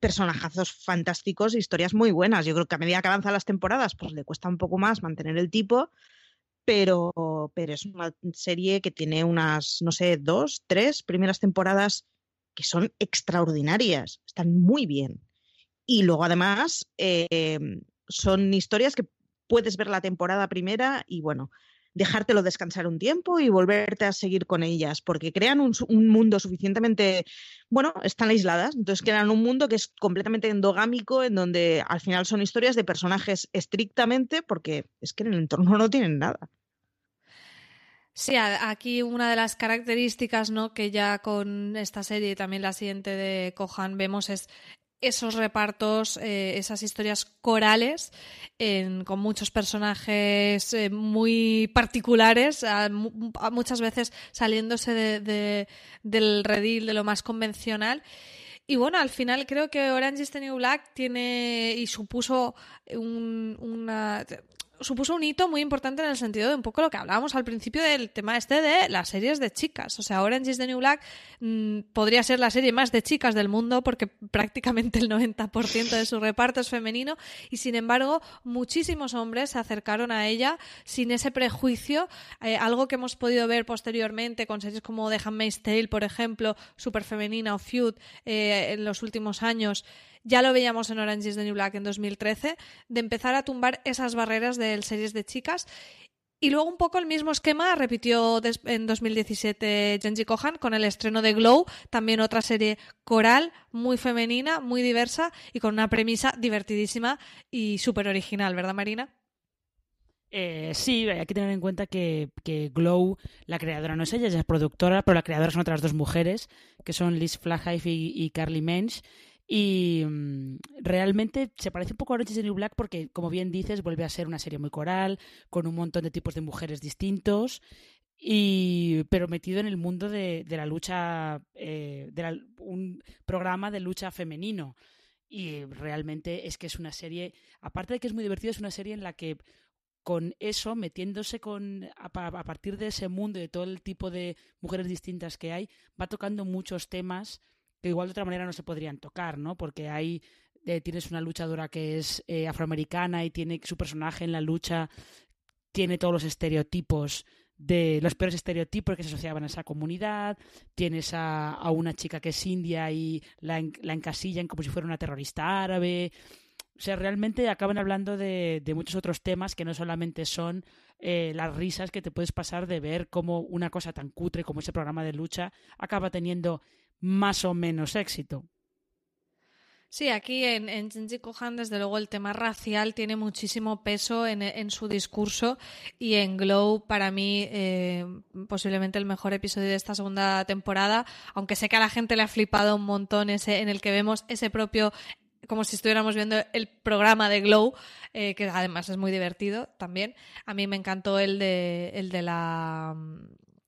personajazos fantásticos e historias muy buenas. Yo creo que a medida que avanzan las temporadas, pues le cuesta un poco más mantener el tipo, pero, pero es una serie que tiene unas, no sé, dos, tres primeras temporadas que son extraordinarias, están muy bien. Y luego además em, son historias que puedes ver la temporada primera y bueno, dejártelo descansar un tiempo y volverte a seguir con ellas, porque crean un, mundo suficientemente, bueno, están aisladas, entonces crean un mundo que es completamente endogámico, en donde al final son historias de personajes estrictamente, porque es que en el entorno no tienen nada. Sí, aquí una de las características ¿no? que ya con esta serie y también la siguiente de Kohan vemos es esos repartos, eh, esas historias corales con muchos personajes eh, muy particulares, muchas veces saliéndose de, del redil de lo más convencional. Y bueno, al final creo que Orange is the New Black tiene y supuso un, una supuso un hito muy importante en el sentido de un poco lo que hablábamos al principio del tema este de las series de chicas. O sea, Orange is the New Black mm, podría ser la serie más de chicas del mundo porque prácticamente el 90% de su reparto es femenino y sin embargo muchísimos hombres se acercaron a ella sin ese prejuicio, eh, algo que hemos podido ver posteriormente con series como The Handmaid's Tale, por ejemplo, super femenina o Feud eh, en los últimos años ya lo veíamos en Orange is the New Black en 2013, de empezar a tumbar esas barreras de series de chicas. Y luego un poco el mismo esquema repitió en 2017 Genji Kohan con el estreno de Glow, también otra serie coral, muy femenina, muy diversa y con una premisa divertidísima y súper original, ¿verdad Marina? Eh, sí, hay que tener en cuenta que, Glow, la creadora no es ella, ella es productora, pero la creadora son otras dos mujeres, que son Liz Flaghive y, y Carly Mensch, y mm, realmente se parece un poco a Orange is New Black porque, como bien dices, vuelve a ser una serie muy coral, con un montón de tipos de mujeres distintos, y, pero metido en el mundo de, la lucha, eh, de un programa de lucha femenino. Y realmente es que es una serie, aparte de que es muy divertido, es una serie en la que con eso, metiéndose con a, partir de ese mundo y de todo el tipo de mujeres distintas que hay, va tocando muchos temas que igual de otra manera no se podrían tocar, ¿no? Porque hay eh, tienes una luchadora que es eh, afroamericana y tiene su personaje en la lucha tiene todos los estereotipos de los peores estereotipos que se asociaban a esa comunidad, tienes a, una chica que es india y la, la, encasillan como si fuera una terrorista árabe. O sea, realmente acaban hablando de, muchos otros temas que no solamente son eh, las risas que te puedes pasar de ver cómo una cosa tan cutre como ese programa de lucha acaba teniendo más o menos éxito. Sí, aquí en, en Genji Kohan, desde luego, el tema racial tiene muchísimo peso en, en su discurso y en Glow, para mí, eh, posiblemente el mejor episodio de esta segunda temporada, aunque sé que a la gente le ha flipado un montón ese en el que vemos ese propio como si estuviéramos viendo el programa de Glow, eh, que además es muy divertido también. A mí me encantó el de, el de la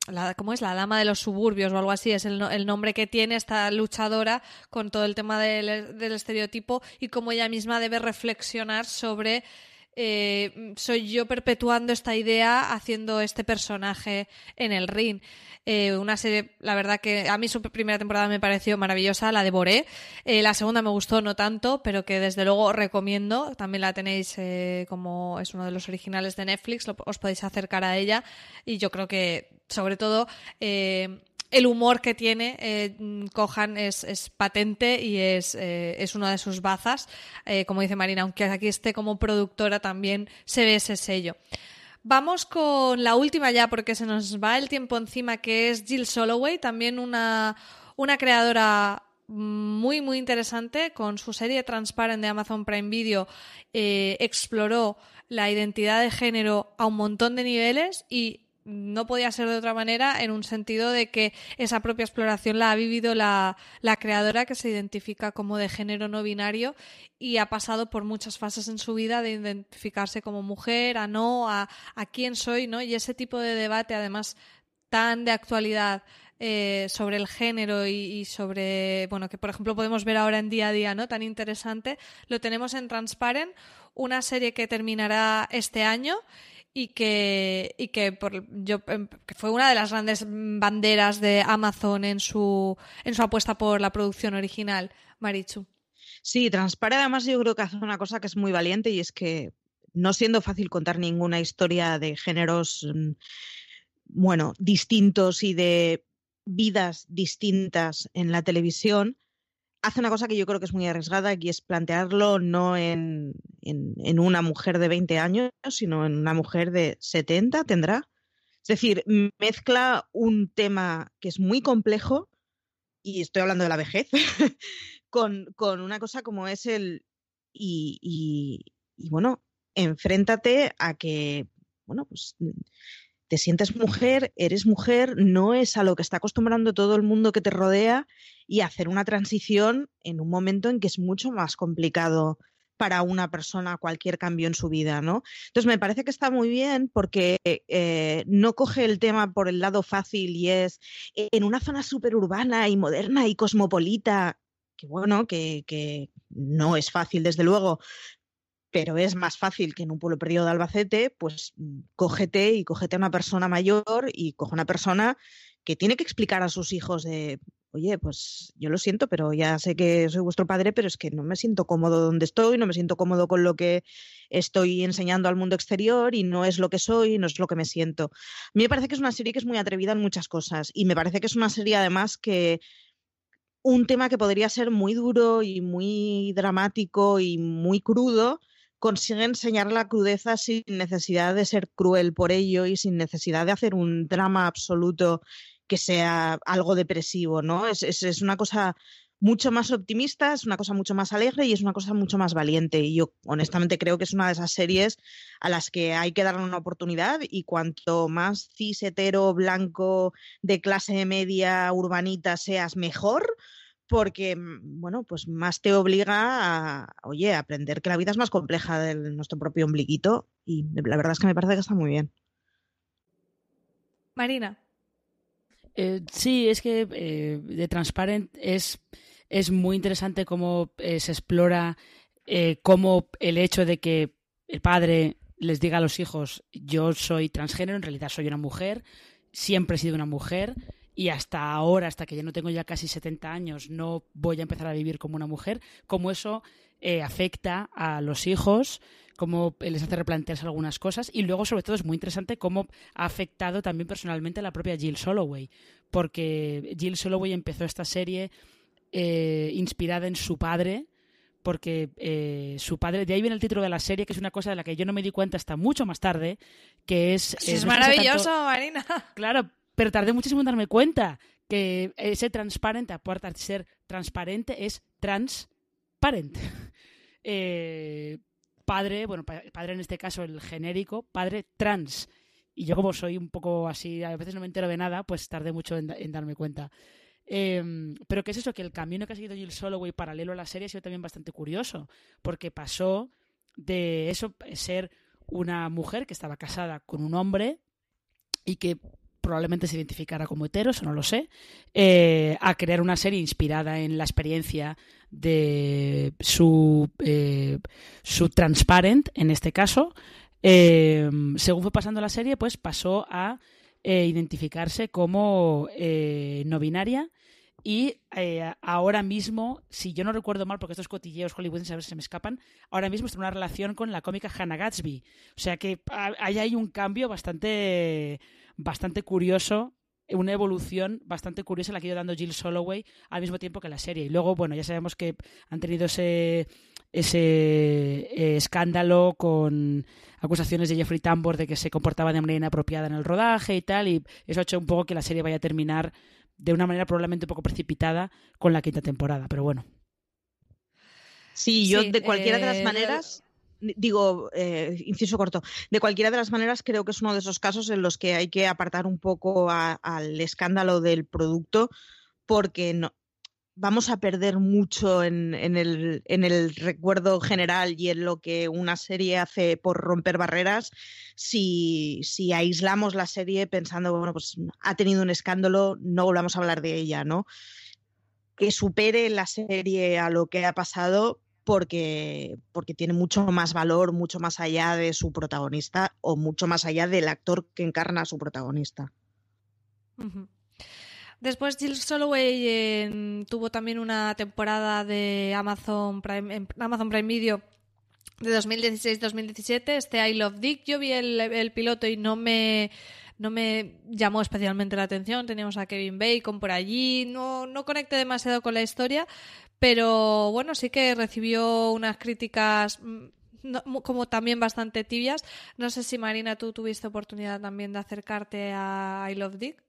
la, ¿cómo es? La dama de los suburbios o algo así, es el, el nombre que tiene esta luchadora con todo el tema del, del estereotipo y cómo ella misma debe reflexionar sobre eh, soy yo perpetuando esta idea haciendo este personaje en el ring. Eh, una serie, la verdad que a mí su primera temporada me pareció maravillosa, la devoré. Eh, la segunda me gustó no tanto, pero que desde luego recomiendo. También la tenéis eh, como es uno de los originales de Netflix, lo, os podéis acercar a ella. Y yo creo que, sobre todo, eh, el humor que tiene eh, Cohan es, patente y es, eh, es una de sus bazas. Eh, como dice Marina, aunque aquí esté como productora, también se ve ese sello. Vamos con la última ya, porque se nos va el tiempo encima, que es Jill Soloway, también una, una creadora muy, muy interesante. Con su serie Transparent de Amazon Prime Video, eh, exploró la identidad de género a un montón de niveles y no podía ser de otra manera en un sentido de que esa propia exploración la ha vivido la, creadora que se identifica como de género no binario y ha pasado por muchas fases en su vida de identificarse como mujer, a no, a, a quién soy, ¿no? Y ese tipo de debate además tan de actualidad eh, sobre el género y, y, sobre, bueno, que por ejemplo podemos ver ahora en día a día, ¿no? Tan interesante, lo tenemos en Transparent, una serie que terminará este año y que, y que, por, yo, que fue una de las grandes banderas de Amazon en su, en su apuesta por la producción original, Marichu. Sí, Transpare además yo creo que hace una cosa que es muy valiente y es que no siendo fácil contar ninguna historia de géneros, bueno, distintos y de vidas distintas en la televisión, hace una cosa que yo creo que es muy arriesgada y es plantearlo no en, en, una mujer de 20 años, sino en una mujer de 70, tendrá. Es decir, mezcla un tema que es muy complejo, y estoy hablando de la vejez, con, con, una cosa como es el... Y, y, y bueno, enfréntate a que, bueno, pues te sientes mujer, eres mujer, no es a lo que está acostumbrando todo el mundo que te rodea y hacer una transición en un momento en que es mucho más complicado para una persona cualquier cambio en su vida, ¿no? Entonces me parece que está muy bien porque eh, no coge el tema por el lado fácil y es en una zona súper urbana y moderna y cosmopolita, que bueno, que no es fácil desde luego, pero es más fácil que en un pueblo perdido de Albacete, pues cógete y cógete a una persona mayor y coge una persona que tiene que explicar a sus hijos de, oye, pues yo lo siento, pero ya sé que soy vuestro padre, pero es que no me siento cómodo donde estoy, no me siento cómodo con lo que estoy enseñando al mundo exterior y no es lo que soy, no es lo que me siento. A mí me parece que es una serie que es muy atrevida en muchas cosas y me parece que es una serie además que un tema que podría ser muy duro y muy dramático y muy crudo, consigue enseñar la crudeza sin necesidad de ser cruel por ello y sin necesidad de hacer un drama absoluto que sea algo depresivo, ¿no? Es, es, es, una cosa mucho más optimista, es una cosa mucho más alegre y es una cosa mucho más valiente. Y yo honestamente creo que es una de esas series a las que hay que darle una oportunidad y cuanto más cis hetero, blanco, de clase media, urbanita seas, mejor porque, bueno, pues más te obliga a, oye, a aprender que la vida es más compleja de nuestro propio ombliguito y la verdad es que me parece que está muy bien. Marina. Eh, sí, es que eh, de Transparent es, es muy interesante cómo eh, se explora eh, cómo el hecho de que el padre les diga a los hijos yo soy transgénero, en realidad soy una mujer, siempre he sido una mujer, y hasta ahora, hasta que ya no tengo ya casi 70 años, no voy a empezar a vivir como una mujer, cómo eso eh, afecta a los hijos, cómo les hace replantearse algunas cosas y luego sobre todo es muy interesante cómo ha afectado también personalmente a la propia Jill Soloway, porque Jill Soloway empezó esta serie eh, inspirada en su padre, porque eh, su padre, de ahí viene el título de la serie, que es una cosa de la que yo no me di cuenta hasta mucho más tarde, que es... Eh, es no maravilloso, tanto... Marina. Claro, pero tardé muchísimo en darme cuenta que ese transparente, aparte de ser transparente, es trans parent. Eh, padre, bueno, padre en este caso el genérico, padre trans. Y yo como soy un poco así, a veces no me entero de nada, pues tardé mucho en, darme cuenta. Em, pero ¿qué es eso? Que el camino que ha seguido Jill Soloway paralelo a la serie ha sido también bastante curioso, porque pasó de eso, ser una mujer que estaba casada con un hombre y que probablemente se identificara como hetero, eso no lo sé, eh, a crear una serie inspirada en la experiencia de su, eh, su Transparent, en este caso. Eh, según fue pasando la serie, pues pasó a identificarse como no binaria y ahora mismo, si yo no recuerdo mal, porque estos cotilleos hollywoodenses a veces se me escapan, ahora mismo está en una relación con la cómica Hannah Gatsby. O sea que ahí hay un cambio bastante bastante curioso una evolución bastante curiosa la que ha ido dando Jill Soloway al mismo tiempo que la serie. Y luego, bueno, ya sabemos que han tenido ese, ese eh, escándalo con acusaciones de Jeffrey Tambor de que se comportaba de manera inapropiada en el rodaje y tal, y eso ha hecho un poco que la serie vaya a terminar de una manera probablemente un poco precipitada con la quinta temporada, pero bueno. Sí, yo de cualquiera de las eh, maneras digo, eh, inciso corto, de cualquiera de las maneras creo que es uno de esos casos en los que hay que apartar un poco al escándalo del producto porque vamos a perder mucho en, el, en, el, recuerdo general y en lo que una serie hace por romper barreras si, si aislamos la serie pensando, bueno, pues ha tenido un escándalo, no volvamos a hablar de ella, ¿no? Que supere la serie a lo que ha pasado, porque, porque tiene mucho más valor, mucho más allá de su protagonista o mucho más allá del actor que encarna a su protagonista. Después Jill Soloway tuvo también una temporada de Amazon Prime, Amazon Prime Video de 2016-2017, este I Love Dick. Yo vi el, el, piloto y no me, no me llamó especialmente la atención. Teníamos a Kevin Bacon por allí, no, no conecté demasiado con la historia, pero bueno, sí que recibió unas críticas mm, como también bastante tibias. No sé si Marina, tú tuviste oportunidad también de acercarte a I Love Dick.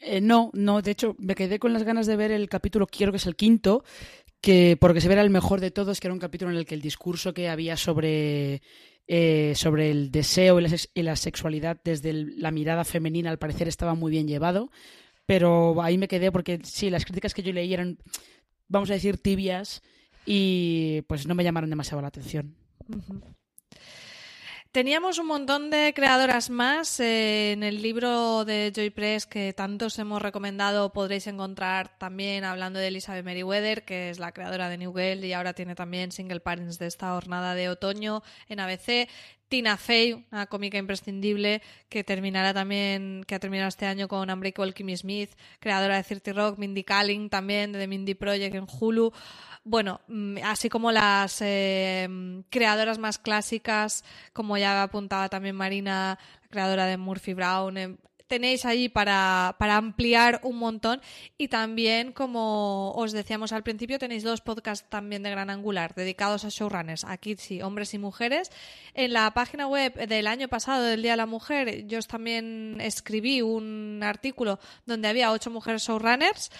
Eh, no, no, de hecho me quedé con las ganas de ver el capítulo, quiero que es el quinto, que porque se verá el mejor de todos, que era un capítulo en el que el discurso que había sobre, eh, sobre el deseo y la, sexualidad desde la mirada femenina al parecer estaba muy bien llevado, pero ahí me quedé porque sí, las críticas que yo leí eran vamos a decir, tibias y pues no me llamaron demasiado la atención. Teníamos un montón de creadoras más eh, en el libro de Joy Press que tantos hemos recomendado. Podréis encontrar también hablando de Elizabeth Meriwether, que es la creadora de New Girl y ahora tiene también Single Parents de esta jornada de otoño en ABC. Tina Fey, una cómica imprescindible que terminará también, que ha terminado este año con Unbreakable Kimmy Smith, creadora de 30 Rock, Mindy Kaling también, de The Mindy Project en Hulu. Bueno, mm, así como las eh, creadoras más clásicas, como ya apuntaba también Marina, creadora de Murphy Brown, eh, tenéis ahí para, para, ampliar un montón. Y también, como os decíamos al principio, tenéis dos podcasts también de Gran Angular dedicados a showrunners, aquí sí, hombres y mujeres. En la página web del año pasado, del Día de la Mujer, yo también escribí un artículo donde había ocho mujeres showrunners.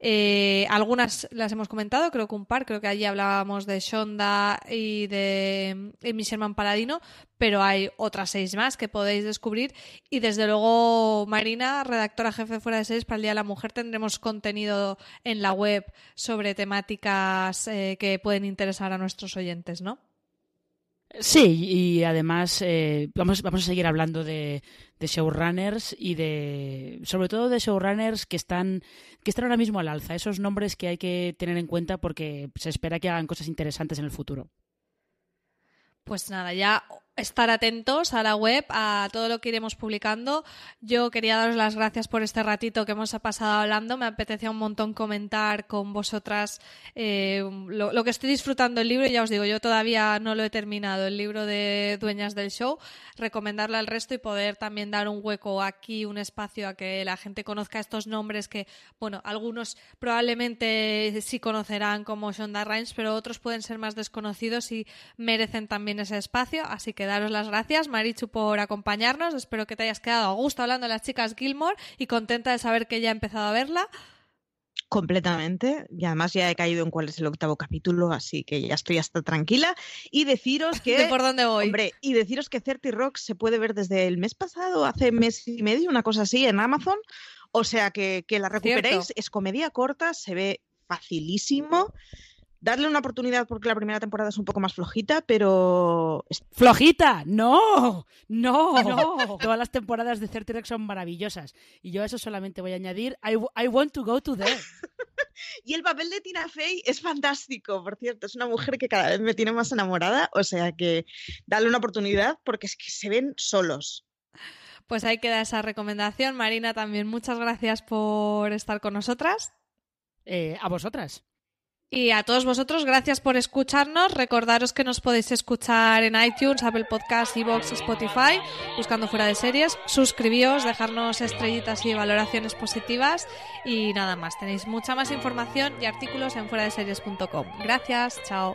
Eh, algunas las hemos comentado, creo que un par, creo que allí hablábamos de Shonda y de Amy Sherman Paladino, pero hay otras seis más que podéis descubrir. Y desde luego, Marina, redactora jefe fuera de series para el Día de la Mujer, tendremos contenido en la web sobre temáticas eh, que pueden interesar a nuestros oyentes, ¿no? Sí, y además eh, vamos, vamos a seguir hablando de, de, showrunners y de, sobre todo de showrunners que están, que están ahora mismo al alza, esos nombres que hay que tener en cuenta porque se espera que hagan cosas interesantes en el futuro. Pues nada, ya estar atentos a la web, a todo lo que iremos publicando. Yo quería daros las gracias por este ratito que hemos pasado hablando. Me apetecía un montón comentar con vosotras eh, lo, que estoy disfrutando el libro. Ya os digo, yo todavía no lo he terminado, el libro de Dueñas del Show. Recomendarle al resto y poder también dar un hueco aquí, un espacio a que la gente conozca estos nombres que, bueno, algunos probablemente sí conocerán como Shonda Rhimes, pero otros pueden ser más desconocidos y merecen también ese espacio. Así que daros las gracias, Marichu, por acompañarnos. Espero que te hayas quedado a gusto hablando de las chicas Gilmore y contenta de saber que ya he empezado a verla. Completamente. Y además ya he caído en cuál es el octavo capítulo, así que ya estoy hasta tranquila. Y deciros que. ¿De por dónde voy? Hombre, y deciros que Certi Rock se puede ver desde el mes pasado, hace mes y medio, una cosa así, en Amazon. O sea que, que la recuperéis. Cierto. Es comedia corta, se ve facilísimo. Darle una oportunidad porque la primera temporada es un poco más flojita, pero ¡Flojita! ¡No! ¡No! ¡No! Todas las temporadas de Certi son maravillosas. Y yo a eso solamente voy a añadir I, I want to go to there. Y el papel de Tina Fey es fantástico, por cierto. Es una mujer que cada vez me tiene más enamorada. O sea que dale una oportunidad porque es que se ven solos. Pues ahí queda esa recomendación. Marina, también muchas gracias por estar con nosotras. Eh, a vosotras. Y a todos vosotros, gracias por escucharnos. Recordaros que nos podéis escuchar en iTunes, Apple Podcasts, Evox, Spotify, buscando fuera de series. Suscribíos, dejarnos estrellitas y valoraciones positivas. Y nada más, tenéis mucha más información y artículos en fuera de series.com. Gracias, chao.